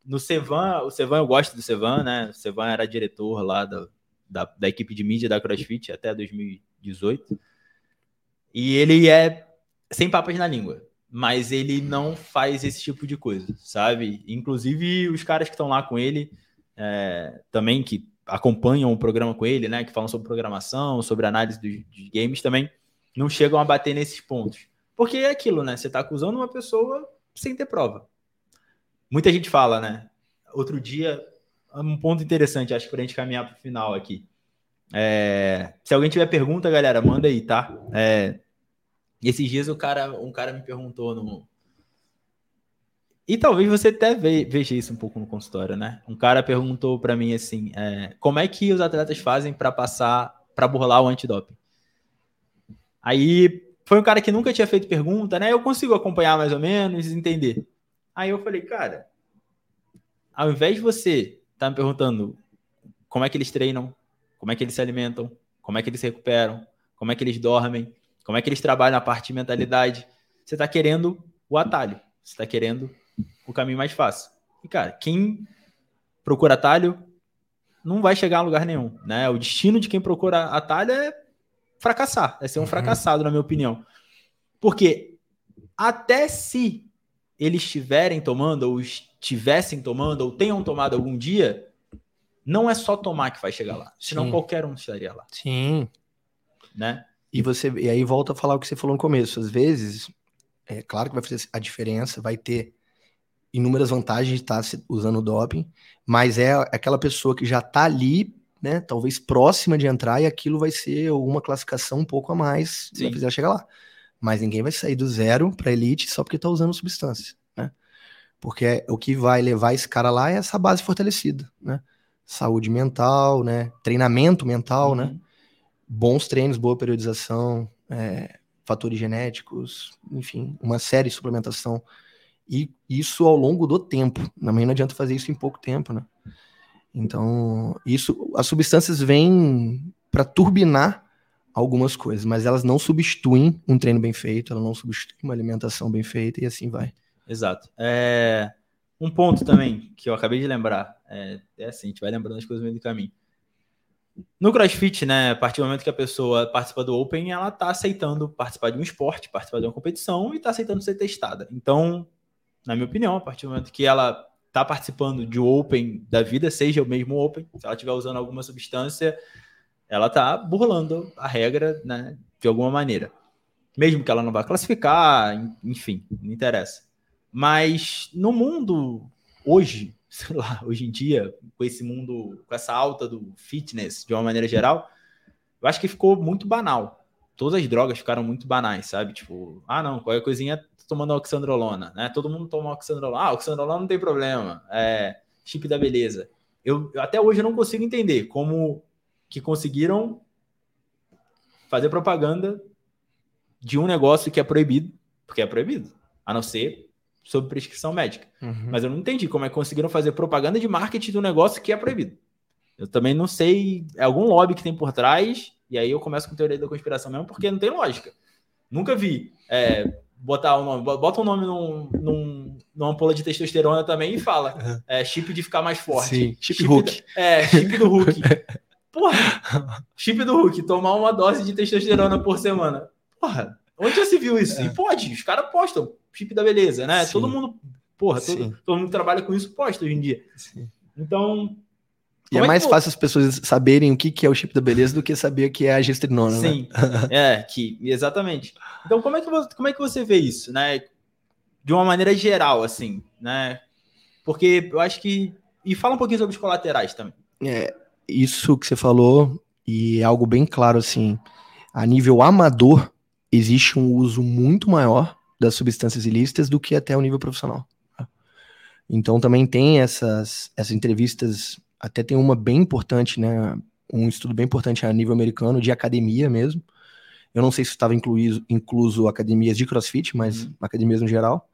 S1: No Sevan, o Sevan eu gosto do Sevan, né? O Sevan era diretor lá da, da, da equipe de mídia da CrossFit até 2018. E ele é sem papas na língua mas ele não faz esse tipo de coisa, sabe? Inclusive os caras que estão lá com ele é, também que acompanham o programa com ele, né, que falam sobre programação, sobre análise dos, dos games, também não chegam a bater nesses pontos. Porque é aquilo, né? Você está acusando uma pessoa sem ter prova. Muita gente fala, né? Outro dia, um ponto interessante, acho que para a gente caminhar para o final aqui. É, se alguém tiver pergunta, galera, manda aí, tá? É, esses dias o cara, um cara me perguntou no, e talvez você até veja isso um pouco no consultório, né? Um cara perguntou para mim assim: é, como é que os atletas fazem para passar, para burlar o antidoping? Aí foi um cara que nunca tinha feito pergunta, né? Eu consigo acompanhar mais ou menos, entender. Aí eu falei, cara, ao invés de você estar tá me perguntando como é que eles treinam, como é que eles se alimentam, como é que eles se recuperam, como é que eles dormem, como é que eles trabalham na parte de mentalidade, você está querendo o atalho, você está querendo o caminho mais fácil. E, cara, quem procura atalho não vai chegar a lugar nenhum, né? O destino de quem procura atalho é fracassar, é ser um uhum. fracassado, na minha opinião. Porque até se eles estiverem tomando, ou estivessem tomando, ou tenham tomado algum dia, não é só tomar que vai chegar lá. Senão Sim. qualquer um estaria lá.
S2: Sim.
S1: Né?
S2: E você e aí volta a falar o que você falou no começo. Às vezes, é claro que vai fazer a diferença, vai ter inúmeras vantagens de estar usando o doping, mas é aquela pessoa que já está ali, né, talvez próxima de entrar, e aquilo vai ser uma classificação um pouco a mais se ela chegar lá. Mas ninguém vai sair do zero para elite só porque está usando substância, né? Porque o que vai levar esse cara lá é essa base fortalecida, né? Saúde mental, né? Treinamento mental, né? uhum. né? Bons treinos, boa periodização, é, fatores genéticos, enfim, uma série de suplementação. E isso ao longo do tempo. Também não adianta fazer isso em pouco tempo, né? Então, isso, as substâncias vêm para turbinar algumas coisas, mas elas não substituem um treino bem feito, elas não substituem uma alimentação bem feita e assim vai.
S1: Exato. É, um ponto também que eu acabei de lembrar, é, é assim, a gente vai lembrando as coisas no meio do caminho. No CrossFit, né, a partir do momento que a pessoa participa do Open, ela está aceitando participar de um esporte, participar de uma competição e está aceitando ser testada. Então, na minha opinião, a partir do momento que ela está participando de Open da vida, seja o mesmo Open, se ela estiver usando alguma substância, ela está burlando a regra, né, de alguma maneira. Mesmo que ela não vá classificar, enfim, não interessa. Mas no mundo hoje, sei lá, hoje em dia, com esse mundo, com essa alta do fitness de uma maneira geral, eu acho que ficou muito banal. Todas as drogas ficaram muito banais, sabe? Tipo, ah, não, qualquer coisinha tô tomando oxandrolona, né? Todo mundo toma oxandrolona. Ah, oxandrolona não tem problema. É chip da beleza. Eu, eu até hoje eu não consigo entender como que conseguiram fazer propaganda de um negócio que é proibido, porque é proibido, a não ser sob prescrição médica. Uhum. Mas eu não entendi como é que conseguiram fazer propaganda de marketing do negócio que é proibido. Eu também não sei, é algum lobby que tem por trás, e aí eu começo com teoria da conspiração mesmo, porque não tem lógica. Nunca vi é, botar o um nome, bota um nome num, num, numa ampola de testosterona também e fala uhum. é, chip de ficar mais forte. Sim,
S2: chip, chip Hulk.
S1: Da, é, chip do Hulk. Porra, chip do Hulk, tomar uma dose de testosterona por semana. Porra, onde já se viu isso? É. E pode, os caras postam chip da beleza, né? Sim. Todo mundo, porra, todo, todo, mundo que trabalha com isso posta hoje em dia. Sim. Então.
S2: E é, é mais fácil as pessoas saberem o que, que é o chip da beleza do que saber o que é a gestrinona,
S1: né? Sim, né? é, que, exatamente. Então, como é, que você, como é que você vê isso, né? De uma maneira geral, assim, né? Porque eu acho que. E fala um pouquinho sobre os colaterais também.
S2: É, isso que você falou, e é algo bem claro, assim, a nível amador, existe um uso muito maior das substâncias ilícitas do que até o nível profissional. Então também tem essas, essas entrevistas, até tem uma bem importante, né? Um estudo bem importante a nível americano, de academia mesmo. Eu não sei se estava incluído, incluso academias de crossfit, mas uhum. academias no geral.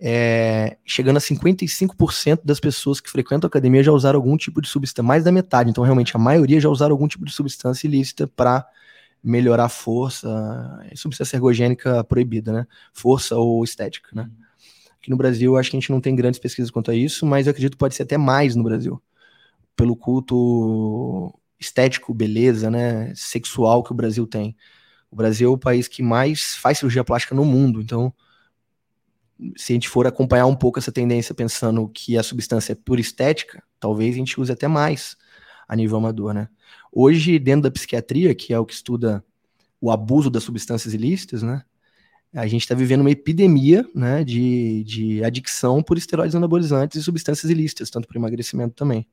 S2: É, chegando a 55% das pessoas que frequentam a academia já usaram algum tipo de substância, mais da metade, então realmente a maioria já usaram algum tipo de substância ilícita para melhorar a força, é substância ergogênica proibida, né? Força ou estética, né? Aqui no Brasil, acho que a gente não tem grandes pesquisas quanto a isso, mas eu acredito que pode ser até mais no Brasil. Pelo culto estético, beleza, né? Sexual que o Brasil tem. O Brasil é o país que mais faz cirurgia plástica no mundo, então se a gente for acompanhar um pouco essa tendência pensando que a substância é pura estética, talvez a gente use até mais a nível amador, né? Hoje, dentro da psiquiatria, que é o que estuda o abuso das substâncias ilícitas, né? A gente está vivendo uma epidemia né, de, de adicção por esteroides anabolizantes e substâncias ilícitas, tanto para emagrecimento também.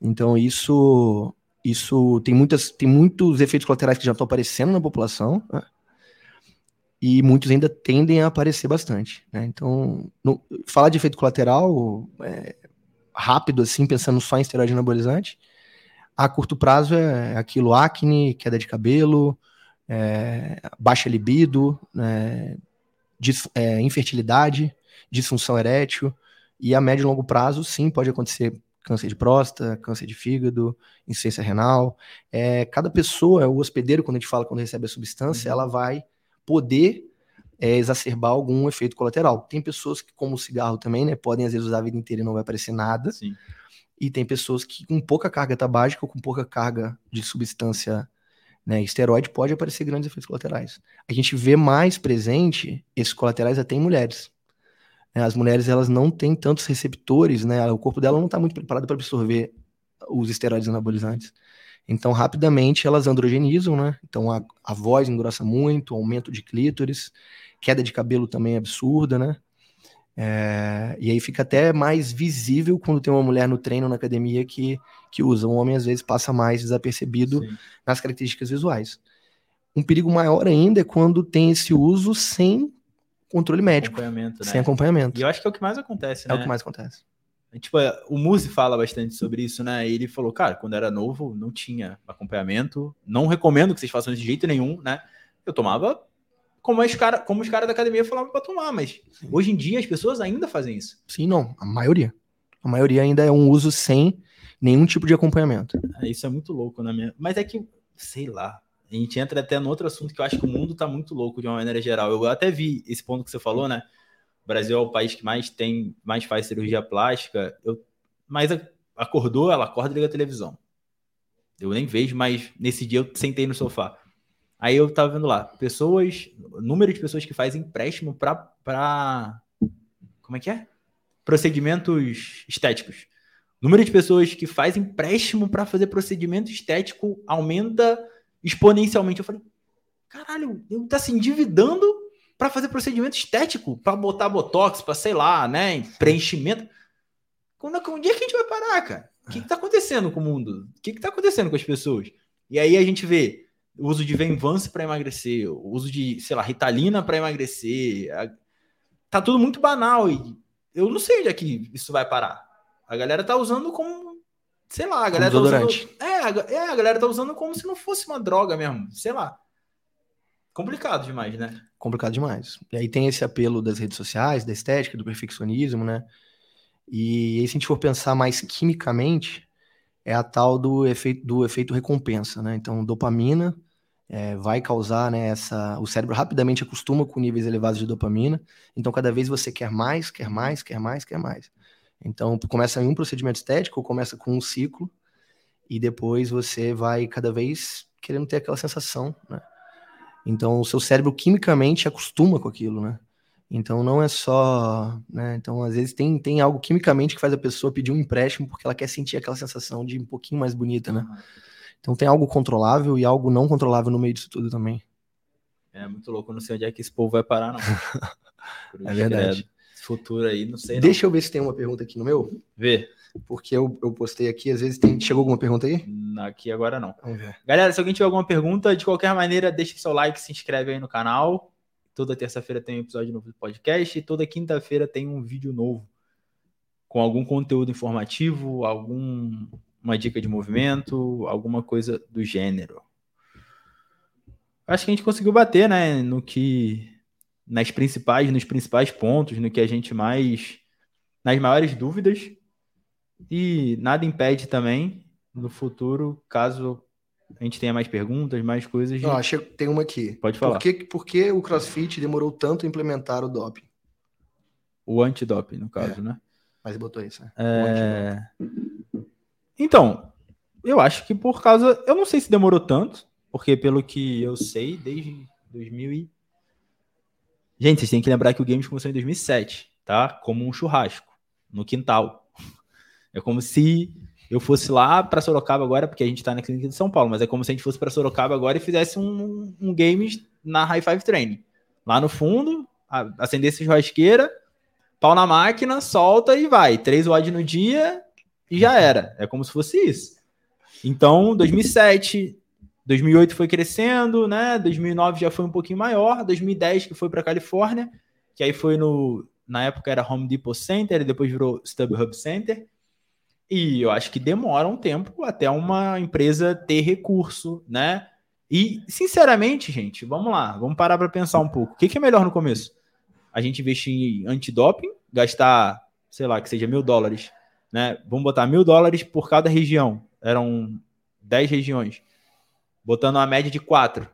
S2: Então, isso isso tem, muitas, tem muitos efeitos colaterais que já estão aparecendo na população, né? e muitos ainda tendem a aparecer bastante. Né? Então, no, falar de efeito colateral é, rápido, assim, pensando só em esteroide anabolizante, a curto prazo é aquilo: acne, queda de cabelo, é, baixa libido, é, dis, é, infertilidade, disfunção erétil. E a médio e longo prazo, sim, pode acontecer câncer de próstata, câncer de fígado, insuficiência renal. É, cada pessoa, o hospedeiro, quando a gente fala quando recebe a substância, uhum. ela vai poder é, exacerbar algum efeito colateral. Tem pessoas que, como o cigarro também, né, podem às vezes usar a vida inteira e não vai aparecer nada. Sim. E tem pessoas que com pouca carga tabágica ou com pouca carga de substância né, esteroide pode aparecer grandes efeitos colaterais. A gente vê mais presente esses colaterais até em mulheres. Né, as mulheres elas não têm tantos receptores, né, o corpo dela não está muito preparado para absorver os esteroides anabolizantes. Então, rapidamente, elas androgenizam, né? Então, a, a voz engrossa muito, aumento de clítoris, queda de cabelo também é absurda, né? É, e aí fica até mais visível quando tem uma mulher no treino na academia que, que usa. Um homem às vezes passa mais desapercebido Sim. nas características visuais. Um perigo maior ainda é quando tem esse uso sem controle médico. Acompanhamento, né? Sem acompanhamento.
S1: E eu acho que é o que mais acontece, né?
S2: É o que mais acontece.
S1: Tipo, o Muzi fala bastante sobre isso, né? Ele falou, cara, quando era novo, não tinha acompanhamento. Não recomendo que vocês façam de jeito nenhum, né? Eu tomava como os caras como os cara da academia falavam para tomar, mas Sim. hoje em dia as pessoas ainda fazem isso.
S2: Sim, não, a maioria. A maioria ainda é um uso sem nenhum tipo de acompanhamento.
S1: É, isso é muito louco na minha. Mas é que, sei lá, a gente entra até no outro assunto que eu acho que o mundo tá muito louco de uma maneira geral. Eu até vi esse ponto que você falou, né? O Brasil é o país que mais tem, mais faz cirurgia plástica. Eu, mas acordou, ela acorda e liga a televisão. Eu nem vejo, mas nesse dia eu sentei no sofá. Aí eu tava vendo lá, pessoas, número de pessoas que fazem empréstimo para como é que é? Procedimentos estéticos. número de pessoas que fazem empréstimo para fazer procedimento estético aumenta exponencialmente. Eu falei, caralho, eu tá se endividando para fazer procedimento estético, para botar botox, para sei lá, né, preenchimento. Quando, um dia que a gente vai parar, cara? O que, que tá acontecendo com o mundo? O que, que tá acontecendo com as pessoas? E aí a gente vê o uso de Venvance para emagrecer, o uso de, sei lá, Ritalina para emagrecer. Tá tudo muito banal e eu não sei onde é que isso vai parar. A galera tá usando como, sei lá, a galera tá usando, é, a, é, a galera tá usando como se não fosse uma droga mesmo, sei lá. Complicado demais, né?
S2: Complicado demais. E aí tem esse apelo das redes sociais, da estética, do perfeccionismo, né? E aí, se a gente for pensar mais quimicamente, é a tal do efeito, do efeito recompensa, né? Então, dopamina é, vai causar, né, essa... O cérebro rapidamente acostuma com níveis elevados de dopamina, então cada vez você quer mais, quer mais, quer mais, quer mais. Então, começa em um procedimento estético, começa com um ciclo, e depois você vai cada vez querendo ter aquela sensação, né? Então, o seu cérebro quimicamente acostuma com aquilo, né? Então, não é só, né? Então, às vezes tem, tem algo quimicamente que faz a pessoa pedir um empréstimo porque ela quer sentir aquela sensação de um pouquinho mais bonita, né? Então tem algo controlável e algo não controlável no meio disso tudo também.
S1: É muito louco, não sei onde é que esse povo vai parar, não.
S2: é verdade.
S1: Futuro aí, não sei.
S2: Deixa não. eu ver se tem uma pergunta aqui no meu.
S1: Vê.
S2: Porque eu, eu postei aqui, às vezes tem. Chegou alguma pergunta aí?
S1: Aqui agora não. Galera, se alguém tiver alguma pergunta, de qualquer maneira, deixe seu like, se inscreve aí no canal. Toda terça-feira tem um episódio novo do podcast e toda quinta-feira tem um vídeo novo com algum conteúdo informativo, algum uma dica de movimento, alguma coisa do gênero. Acho que a gente conseguiu bater, né, no que nas principais, nos principais pontos, no que a gente mais nas maiores dúvidas. E nada impede também no futuro, caso a gente tenha mais perguntas, mais coisas.
S2: Não, acho que tem uma aqui.
S1: Pode falar.
S2: Por que, por que o CrossFit demorou tanto a implementar o doping?
S1: O antidoping, no caso, é. né?
S2: Mas botou isso, né?
S1: É... Então, eu acho que por causa. Eu não sei se demorou tanto, porque pelo que eu sei, desde 2000 e... Gente, vocês têm que lembrar que o Games começou em 2007, tá? Como um churrasco, no quintal. É como se eu fosse lá para Sorocaba agora, porque a gente tá na clínica de São Paulo, mas é como se a gente fosse para Sorocaba agora e fizesse um, um Games na High Five Training. Lá no fundo, acendesse churrasqueira, pau na máquina, solta e vai. Três watts no dia, e já era. É como se fosse isso. Então, 2007, 2008 foi crescendo, né? 2009 já foi um pouquinho maior, 2010 que foi para Califórnia, que aí foi no na época era Home Depot Center, e depois virou StubHub Center. E eu acho que demora um tempo até uma empresa ter recurso, né? E, sinceramente, gente, vamos lá, vamos parar para pensar um pouco. O que, que, é melhor no começo? A gente investir em antidoping, gastar, sei lá, que seja mil dólares né? Vamos botar mil dólares por cada região. Eram 10 regiões. Botando uma média de 4.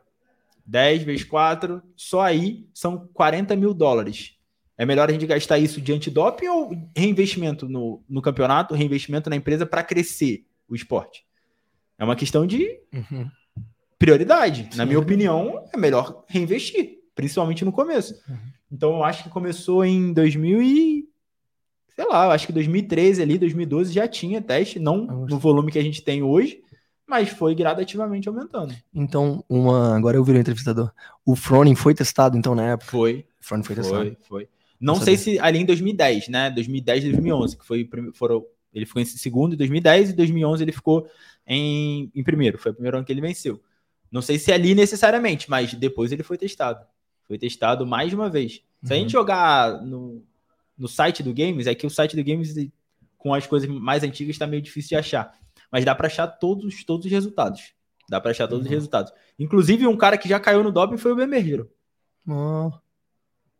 S1: 10 vezes 4, só aí são 40 mil dólares. É melhor a gente gastar isso de antidoping ou reinvestimento no, no campeonato, reinvestimento na empresa para crescer o esporte? É uma questão de uhum. prioridade. Sim. Na minha opinião, é melhor reinvestir, principalmente no começo. Uhum. Então, eu acho que começou em 2000 e sei lá, acho que 2013 ali, 2012 já tinha teste, não no volume que a gente tem hoje, mas foi gradativamente aumentando.
S2: Então, uma, agora eu virei entrevistador. O Froning foi testado então na época?
S1: Foi.
S2: O Froning foi,
S1: foi
S2: testado.
S1: Foi, Não
S2: Vou
S1: sei se ali em 2010, né? 2010 e 2011, que foi, foram, ele ficou em segundo em 2010 e 2011 ele ficou em, em primeiro. Foi o primeiro ano que ele venceu. Não sei se ali necessariamente, mas depois ele foi testado. Foi testado mais de uma vez. Se a
S2: Uhum.
S1: gente jogar no, no site do Games, é que o site do Games, com as coisas mais antigas, está meio difícil de achar. Mas dá para achar todos, todos os resultados. Dá para achar todos
S2: Uhum.
S1: os resultados. Inclusive, um cara que já caiu no doping foi o.
S2: Ó,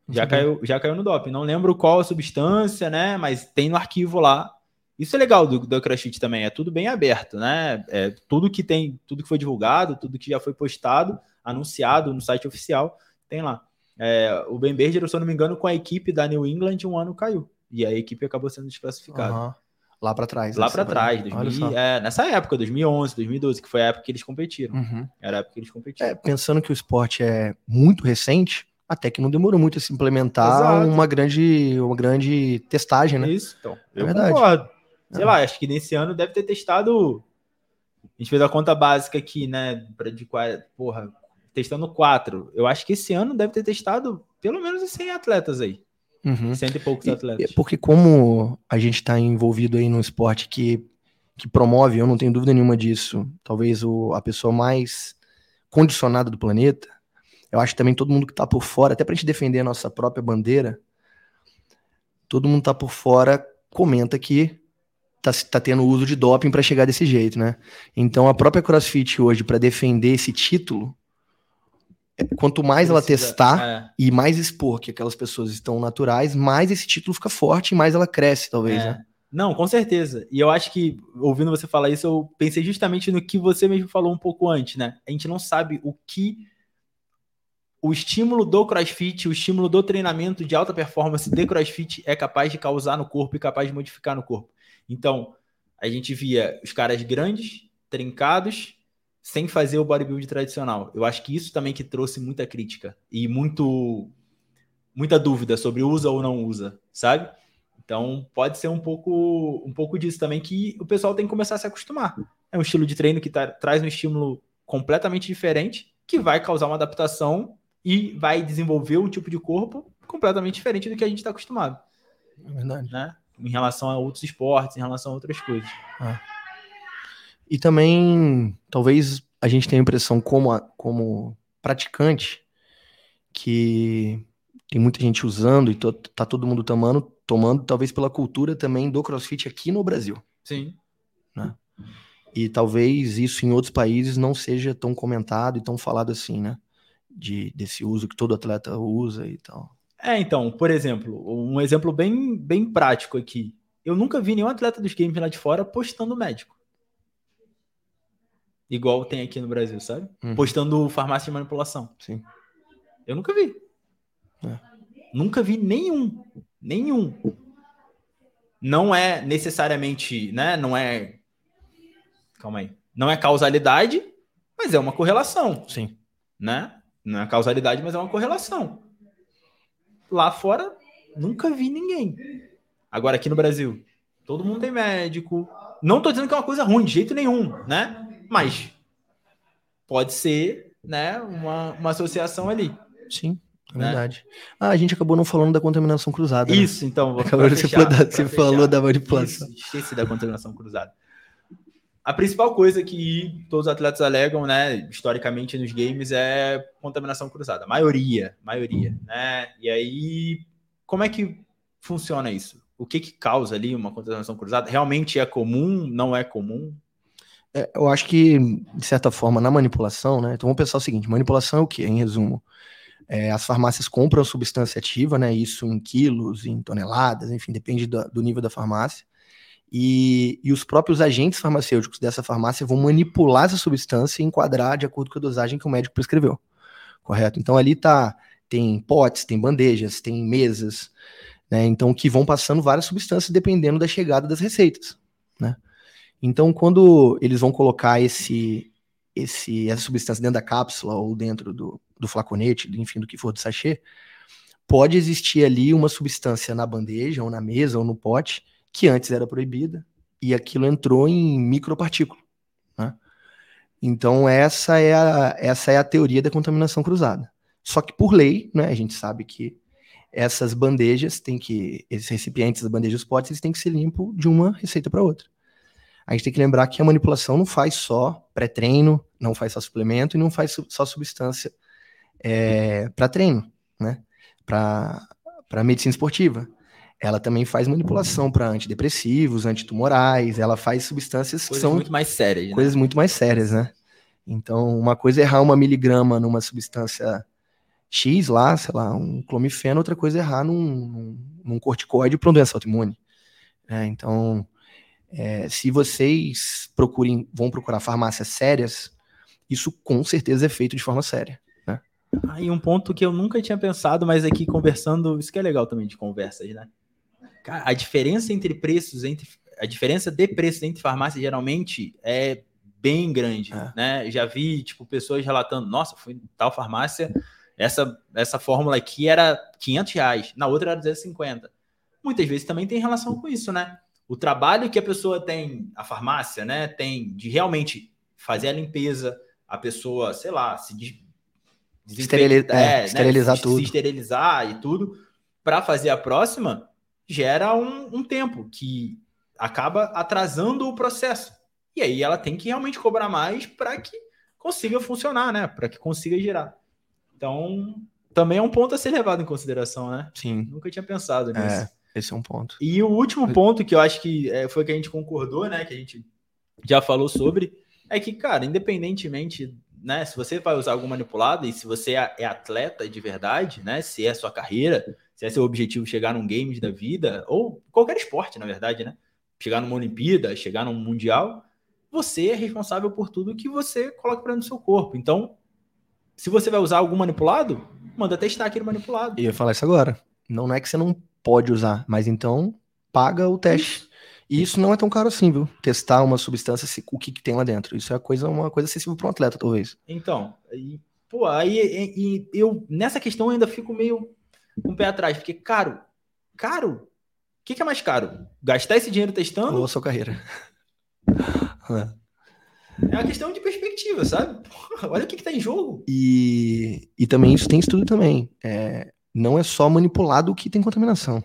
S2: não
S1: Já caiu, já caiu no doping. Não lembro qual a substância, né? Mas tem no arquivo lá. Isso é legal do, do CrossFit também. É tudo bem aberto, né? É tudo que tem, tudo que foi divulgado, tudo que já foi postado, anunciado no site oficial, tem lá. É, o Ben Berger, se eu não me engano, com a equipe da New England, um ano caiu. E a equipe acabou sendo desclassificada.
S2: Aham. Lá pra trás.
S1: Lá
S2: né,
S1: para trás,
S2: vai-
S1: 2000,
S2: Olha só.
S1: é, nessa época, 2011, 2012, que foi a época que eles competiram.
S2: Uhum.
S1: Era a época que eles competiram.
S2: É, pensando que o esporte é muito recente, até que não demorou muito a se implementar
S1: Exato.
S2: uma grande, uma grande testagem, né?
S1: Isso, então.
S2: É
S1: eu
S2: verdade.
S1: concordo. Sei
S2: É.
S1: lá, acho que nesse ano deve ter testado. A gente fez a conta básica aqui, né? De porra, testando quatro. Eu acho que esse ano deve ter testado pelo menos uns 100 atletas aí.
S2: Uhum.
S1: Cento e poucos
S2: E-
S1: atletas.
S2: porque como a gente está envolvido aí num esporte que, que promove, eu não tenho dúvida nenhuma disso, talvez o, a pessoa mais condicionada do planeta, eu acho que também todo mundo que está por fora, até para a gente defender a nossa própria bandeira, todo mundo tá por fora comenta que tá, tá tendo uso de doping para chegar desse jeito, né? Então a própria CrossFit hoje, para defender esse título, quanto mais ela
S1: Precisa-
S2: testar,
S1: é,
S2: e mais expor que aquelas pessoas estão naturais, mais esse título fica forte e mais ela cresce, talvez,
S1: é.
S2: né?
S1: Não, com certeza. E eu acho que, ouvindo você falar isso, eu pensei justamente no que você mesmo falou um pouco antes, né? A gente não sabe o que o estímulo do crossfit, o estímulo do treinamento de alta performance de crossfit é capaz de causar no corpo e capaz de modificar no corpo. Então, a gente via os caras grandes, trincados, sem fazer o bodybuilding tradicional. Eu acho que isso também que trouxe muita crítica e muito muita dúvida sobre usa ou não usa, sabe? Então, pode ser um pouco um pouco disso também que o pessoal tem que começar a se acostumar. É um estilo de treino que tá- traz um estímulo completamente diferente, que vai causar uma adaptação e vai desenvolver um tipo de corpo completamente diferente do que a gente está acostumado,
S2: É verdade.
S1: né? Em relação a outros esportes, em relação a outras coisas.
S2: E também, talvez a gente tenha a impressão, como, a- como praticante, que tem muita gente usando e to- tá todo mundo tomando, tomando, talvez pela cultura também do CrossFit aqui no Brasil.
S1: Sim.
S2: E talvez isso em outros países não seja tão comentado e tão falado assim, né? De, desse uso que todo atleta usa e tal.
S1: É, então, por exemplo, um exemplo bem, bem prático aqui. Eu nunca vi nenhum atleta dos games lá de fora postando médico. Igual tem aqui no Brasil, sabe?
S2: Uhum.
S1: Postando farmácia de manipulação.
S2: Sim.
S1: Eu nunca vi.
S2: É.
S1: Nunca vi nenhum. Nenhum. Não é necessariamente, né? Não é. Calma aí. Não é causalidade, mas é uma correlação
S2: Sim.
S1: né? Não é causalidade, mas é uma correlação. Lá fora, nunca vi ninguém. Agora, aqui no Brasil, todo mundo tem médico. Não tô dizendo que é uma coisa ruim, de jeito nenhum, né? Mas pode ser, né, uma, uma associação ali.
S2: Sim, é
S1: Né?
S2: verdade. Ah, a gente acabou não falando da contaminação cruzada. né?
S1: Isso, então. vou-
S2: Acabou você,
S1: fechar,
S2: você falou da manipulação.
S1: Isso, esqueci da contaminação cruzada. A principal coisa que todos os atletas alegam, né, historicamente nos games, é contaminação cruzada. Maioria, maioria, né? E aí, como é que funciona isso? O que que causa ali uma contaminação cruzada? Realmente é comum? Não é comum?
S2: É, eu acho que, de certa forma, na manipulação, né? Então vamos pensar o seguinte: manipulação é o quê? Em resumo, é, as farmácias compram substância ativa, né? Isso em quilos, em toneladas, enfim, depende do, do nível da farmácia. E, e os próprios agentes farmacêuticos dessa farmácia vão manipular essa substância e enquadrar de acordo com a dosagem que o médico prescreveu. Correto? Então ali tá, tem potes, tem bandejas, tem mesas, né? Então que vão passando várias substâncias dependendo da chegada das receitas, né? Então, quando eles vão colocar esse, esse, essa substância dentro da cápsula ou dentro do, do flaconete, enfim, do que for do sachê, pode existir ali uma substância na bandeja, ou na mesa, ou no pote, que antes era proibida, e aquilo entrou em micropartícula. Né? Então, essa é, a, essa é a teoria da contaminação cruzada. Só que, por lei, né, a gente sabe que essas bandejas têm que, esses recipientes, as bandejas potes, eles têm que ser limpos de uma receita para outra. A gente tem que lembrar que a manipulação não faz só pré-treino, não faz só suplemento e não faz só substância é, para treino, né? Para medicina esportiva. Ela também faz manipulação para antidepressivos, antitumorais, ela faz substâncias
S1: coisas
S2: que são
S1: muito mais sérias, né?
S2: coisas muito mais sérias, né? Então, uma coisa é errar uma miligrama numa substância X lá, sei lá, um clomifeno, outra coisa é errar num, num, num corticoide para uma doença autoimune. É, então, é, se vocês procurem, vão procurar farmácias sérias, isso com certeza é feito de forma séria. Né?
S1: Aí um ponto que eu nunca tinha pensado, mas aqui conversando, isso que é legal também de conversas, né? Cara, a diferença entre preços, entre a diferença de preços entre farmácias geralmente é bem grande, é. né? Já vi tipo pessoas relatando, nossa, fui em tal farmácia, essa essa fórmula aqui era 500 reais, na outra era 250. Muitas vezes também tem relação com isso, né? O trabalho que a pessoa tem, a farmácia, né, tem de realmente fazer a limpeza, a pessoa, sei lá, se
S2: Esterilizar, é, né, esterilizar tudo.
S1: Se esterilizar e tudo, para fazer a próxima, gera um, um tempo que acaba atrasando o processo. E aí ela tem que realmente cobrar mais para que consiga funcionar, né? Para que consiga girar. Então, também é um ponto a ser levado em consideração, né?
S2: Sim.
S1: Nunca tinha pensado é. nisso.
S2: É. Esse é um ponto.
S1: E o último ponto que eu acho que é, foi que a gente concordou, né? Que a gente já falou sobre, é que, cara, independentemente, né? Se você vai usar algum manipulado e se você é, é atleta de verdade, né? Se é sua carreira, se é seu objetivo chegar num games da vida, ou qualquer esporte, na verdade, né? Chegar numa Olimpíada, chegar num Mundial, você é responsável por tudo que você coloca para dentro do seu corpo. Então, se você vai usar algum manipulado, manda testar aquele manipulado.
S2: E eu ia falar isso agora. Não é que você não pode usar, mas então paga o teste. E isso não é tão caro assim, viu? Testar uma substância, o que, que tem lá dentro. Isso é coisa, uma coisa acessível para um atleta, talvez.
S1: Então, e, pô, aí e, eu nessa questão ainda fico meio com um o pé atrás, porque caro, caro. O que, que, é mais caro? Gastar esse dinheiro testando?
S2: Ou a sua carreira.
S1: é uma questão de perspectiva, sabe? Porra, olha o que, está em jogo.
S2: E, e também isso tem estudo também. É, não é só manipulado o que tem contaminação.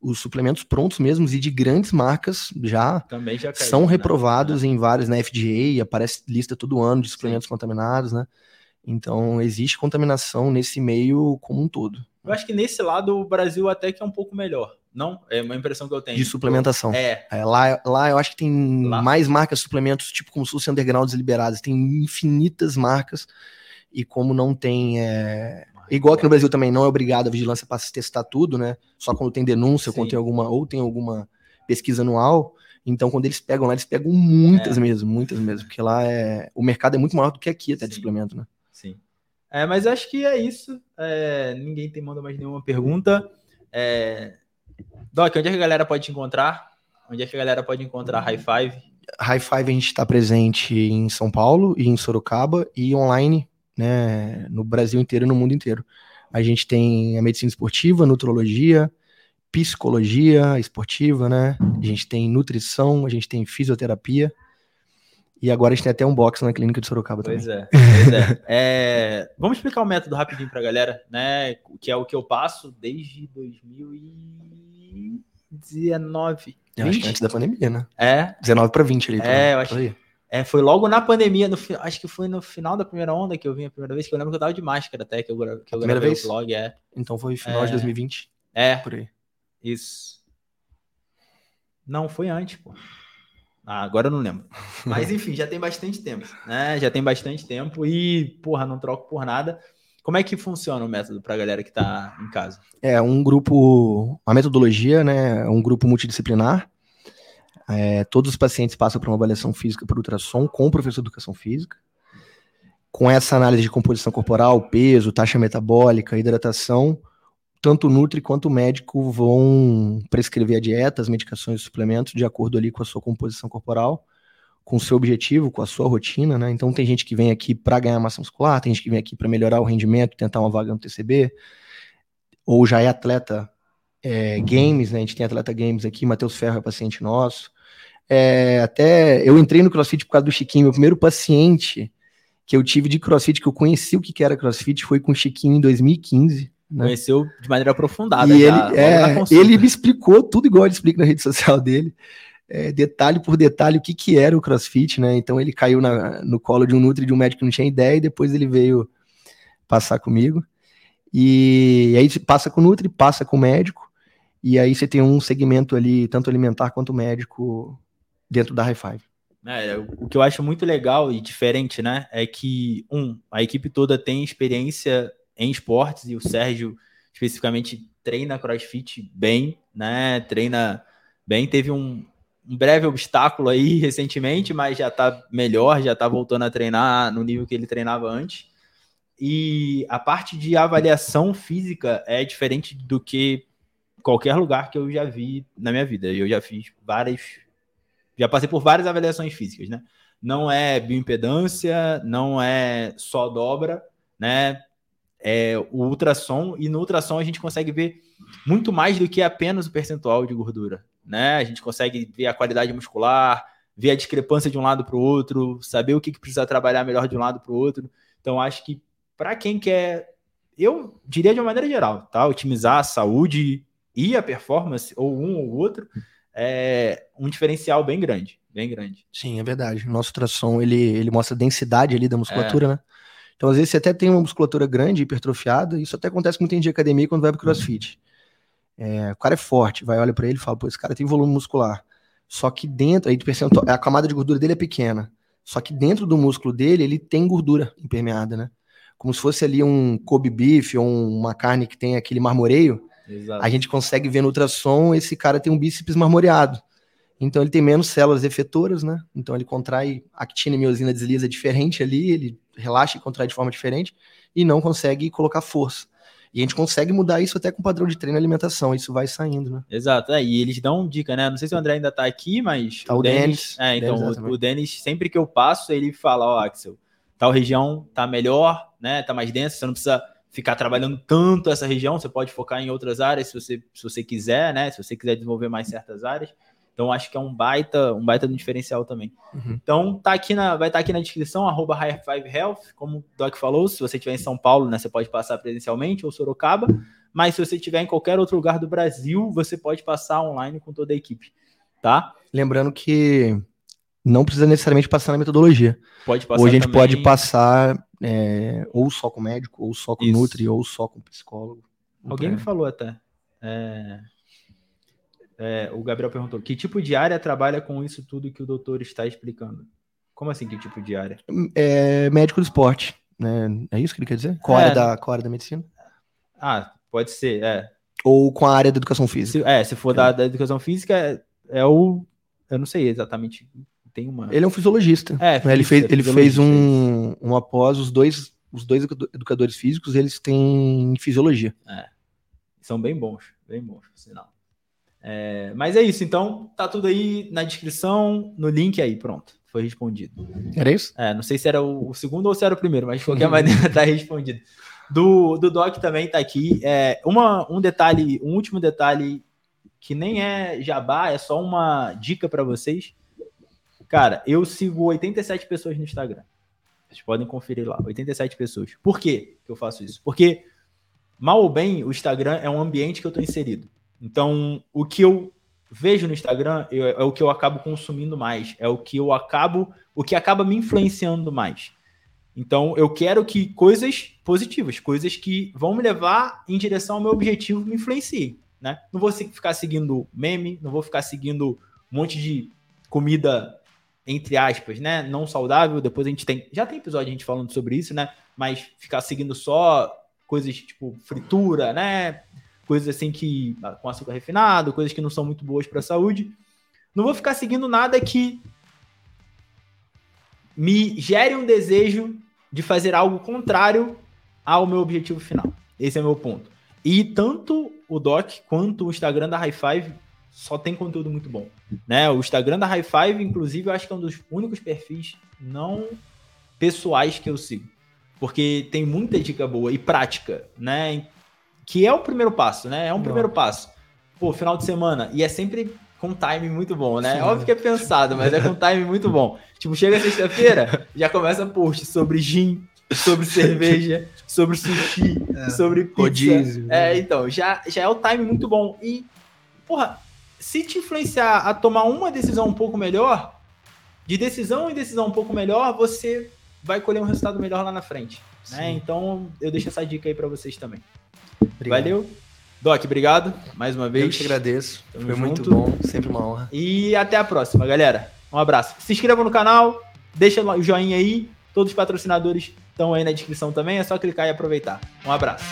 S2: Os suplementos prontos mesmos e de grandes marcas já, já caiu, são né? reprovados né? em vários, na FDA, aparece lista todo ano de suplementos Sim. contaminados, né? Então, existe contaminação nesse meio como um todo.
S1: Eu acho que nesse lado o Brasil até que é um pouco melhor. Não? É uma impressão que eu tenho.
S2: De suplementação.
S1: É.
S2: é lá, lá eu acho que tem lá. mais marcas suplementos, tipo como se fossem undergrounds liberadas. Tem infinitas marcas. E como não tem é, Igual que no Brasil também não é obrigado a vigilância para testar tudo, né? Só quando tem denúncia, Sim. quando tem alguma, ou tem alguma pesquisa anual. Então, quando eles pegam lá, eles pegam muitas é. mesmo, muitas mesmo, porque lá é o mercado é muito maior do que aqui até Sim. de suplemento, né?
S1: Sim. É, mas acho que é isso. É, ninguém tem manda mais nenhuma pergunta. É... Doc, onde é que a galera pode te encontrar? Onde é que a galera pode encontrar High Five?
S2: High Five a gente está presente em São Paulo e em Sorocaba e online né, no Brasil inteiro e no mundo inteiro. A gente tem a medicina esportiva, nutrologia, psicologia esportiva, né? A gente tem nutrição, a gente tem fisioterapia. E agora a gente tem até um box na clínica de Sorocaba
S1: pois
S2: também.
S1: É, pois é. é. Vamos explicar o método rapidinho para a galera, né? Que é o que eu passo desde 2019.
S2: Eu acho que antes da pandemia, né?
S1: É.
S2: 19 para 20 ali.
S1: É, eu acho. É, foi logo na pandemia, no, acho que foi no final da primeira onda que eu vim a primeira vez, que eu lembro que eu tava de máscara até, que eu, que eu
S2: primeira vez?
S1: o vlog, é.
S2: Então foi final é, de 2020?
S1: É.
S2: Por aí.
S1: Isso. Não, foi antes, pô. Ah, agora eu não lembro. Mas enfim, já tem bastante tempo, né? Já tem bastante tempo e, porra, não troco por nada. Como é que funciona o método para a galera que está em casa?
S2: É um grupo, a metodologia, né? É um grupo multidisciplinar é, todos os pacientes passam por uma avaliação física por ultrassom com o professor de educação física. Com essa análise de composição corporal, peso, taxa metabólica, hidratação, tanto o Nutri quanto o médico vão prescrever a dieta, as medicações e suplementos de acordo ali com a sua composição corporal, com o seu objetivo, com a sua rotina, né? Então tem gente que vem aqui para ganhar massa muscular, tem gente que vem aqui para melhorar o rendimento, tentar uma vaga no TCB, ou já é atleta é, games, né? A gente tem atleta games aqui, Matheus Ferro é paciente nosso. É, até eu entrei no CrossFit por causa do Chiquinho. Meu primeiro paciente que eu tive de CrossFit, que eu conheci o que era CrossFit, foi com o Chiquinho em 2015. Né?
S1: Conheceu de maneira aprofundada.
S2: E
S1: já,
S2: ele, é, ele me explicou tudo igual ele explica na rede social dele. É, detalhe por detalhe o que, que era o CrossFit, né? Então ele caiu na, no colo de um Nutri de um médico que não tinha ideia e depois ele veio passar comigo. E, e aí passa com o Nutri, passa com o médico, e aí você tem um segmento ali, tanto alimentar quanto médico, dentro da High Five.
S1: É, o que eu acho muito legal e diferente, né, é que, um, a equipe toda tem experiência em esportes e o Sérgio, especificamente, treina crossfit bem, né, treina bem, teve um, um breve obstáculo aí recentemente, mas já tá melhor, já tá voltando a treinar no nível que ele treinava antes. E a parte de avaliação física é diferente do que qualquer lugar que eu já vi na minha vida. Eu já fiz várias. Já passei por várias avaliações físicas, né? Não é bioimpedância, não é só dobra, né? É o ultrassom, e no ultrassom a gente consegue ver muito mais do que apenas o percentual de gordura, né? A gente consegue ver a qualidade muscular, ver a discrepância de um lado para o outro, saber o que, que precisa trabalhar melhor de um lado para o outro. Então, acho que para quem quer, eu diria de uma maneira geral, tá? Otimizar a saúde e a performance, ou um ou outro, é um diferencial bem grande, bem grande.
S2: Sim, é verdade. O nosso ultrassom, ele, ele mostra a densidade ali da musculatura, é. né? Então, às vezes, você até tem uma musculatura grande, hipertrofiada, isso até acontece muito em de academia quando vai pro crossfit. É, o cara é forte, vai, olha para ele e fala, pô, esse cara tem volume muscular. Só que dentro, aí percentual, a camada de gordura dele é pequena. Só que dentro do músculo dele, ele tem gordura impermeada, né? como se fosse ali um Kobe beef ou uma carne que tem aquele marmoreio, Exato. a gente consegue ver no ultrassom esse cara tem um bíceps marmoreado. Então ele tem menos células efetoras, né? Então ele contrai actina e miosina desliza diferente ali, ele relaxa e contrai de forma diferente e não consegue colocar força. E a gente consegue mudar isso até com padrão de treino e alimentação, isso vai saindo, né?
S1: Exato, é, e eles dão dica, né? Não sei se o André ainda tá aqui, mas.
S2: Tá o, Denis.
S1: É, então, o, o Denis, sempre que eu passo, ele fala, ó, oh, Axel, tal região tá melhor, né? Tá mais densa, você não precisa ficar trabalhando tanto essa região, você pode focar em outras áreas se você, se você quiser, né? Se você quiser desenvolver mais certas áreas. Então acho que é um baita, um baita do diferencial também. Uhum. Então tá aqui na, vai estar tá aqui na descrição arroba High Five Health, como o Doc falou, se você estiver em São Paulo, né, você pode passar presencialmente ou Sorocaba, mas se você estiver em qualquer outro lugar do Brasil, você pode passar online com toda a equipe, tá?
S2: Lembrando que não precisa necessariamente passar na metodologia.
S1: Pode passar
S2: Ou a gente
S1: também...
S2: pode passar é, ou só com médico, ou só com Isso. nutri, ou só com psicólogo.
S1: Alguém me falou até. É... É, o Gabriel perguntou: que tipo de área trabalha com isso tudo que o doutor está explicando? Como assim, que tipo de área?
S2: É médico do esporte, né? É isso que ele quer dizer? Com a área, é. da, com a área da medicina?
S1: Ah, pode ser, é.
S2: Ou com a área da educação física?
S1: Se, é, se for da, da educação física, é, é o. Eu não sei exatamente tem uma.
S2: Ele é um fisiologista. É, física, ele fez, ele fez um, um após os dois, os dois educadores físicos, eles têm fisiologia.
S1: É. São bem bons, bem bons, por sinal. É, mas é isso, então tá tudo aí na descrição, no link aí, pronto. Foi respondido.
S2: Era isso?
S1: É, não sei se era o, o segundo ou se era o primeiro, mas de qualquer maneira tá respondido. Do, do Doc também tá aqui. É, uma, um detalhe, um último detalhe que nem é jabá, é só uma dica para vocês. Cara, eu sigo 87 pessoas no Instagram. Vocês podem conferir lá, 87 pessoas. Por que eu faço isso? Porque, mal ou bem, o Instagram é um ambiente que eu estou inserido. Então, o que eu vejo no Instagram é o que eu acabo consumindo mais, é o que eu acabo, o que acaba me influenciando mais. Então, eu quero que coisas positivas, coisas que vão me levar em direção ao meu objetivo me influenciem, né? Não vou ficar seguindo meme, não vou ficar seguindo um monte de comida entre aspas, né, não saudável. Depois a gente tem, já tem episódio a gente falando sobre isso, né? Mas ficar seguindo só coisas tipo fritura, né? Coisas assim que ah, com açúcar refinado, coisas que não são muito boas para a saúde. Não vou ficar seguindo nada que me gere um desejo de fazer algo contrário ao meu objetivo final. Esse é o meu ponto. E tanto o Doc quanto o Instagram da High Five só tem conteúdo muito bom. Né? O Instagram da High Five, inclusive, eu acho que é um dos únicos perfis não pessoais que eu sigo. Porque tem muita dica boa e prática, né? Que é o primeiro passo, né? É um primeiro passo. Pô, final de semana. E é sempre com time muito bom, né? Sim. Óbvio que é pensado, mas é com time muito bom. Tipo, chega sexta-feira, já começa post sobre gin, sobre cerveja, sobre sushi, é, sobre pizza. Rodízio. É, então, já, já é o time muito bom. E, porra, se te influenciar a tomar uma decisão um pouco melhor, de decisão em decisão um pouco melhor, você vai colher um resultado melhor lá na frente. Né? Então, eu deixo essa dica aí para vocês também. Obrigado. Valeu. Doc, obrigado mais uma vez. Eu
S2: te agradeço. Tamo Foi junto. muito bom, sempre uma honra.
S1: E até a próxima, galera. Um abraço. Se inscreva no canal, deixa o joinha aí. Todos os patrocinadores estão aí na descrição também, é só clicar e aproveitar. Um abraço.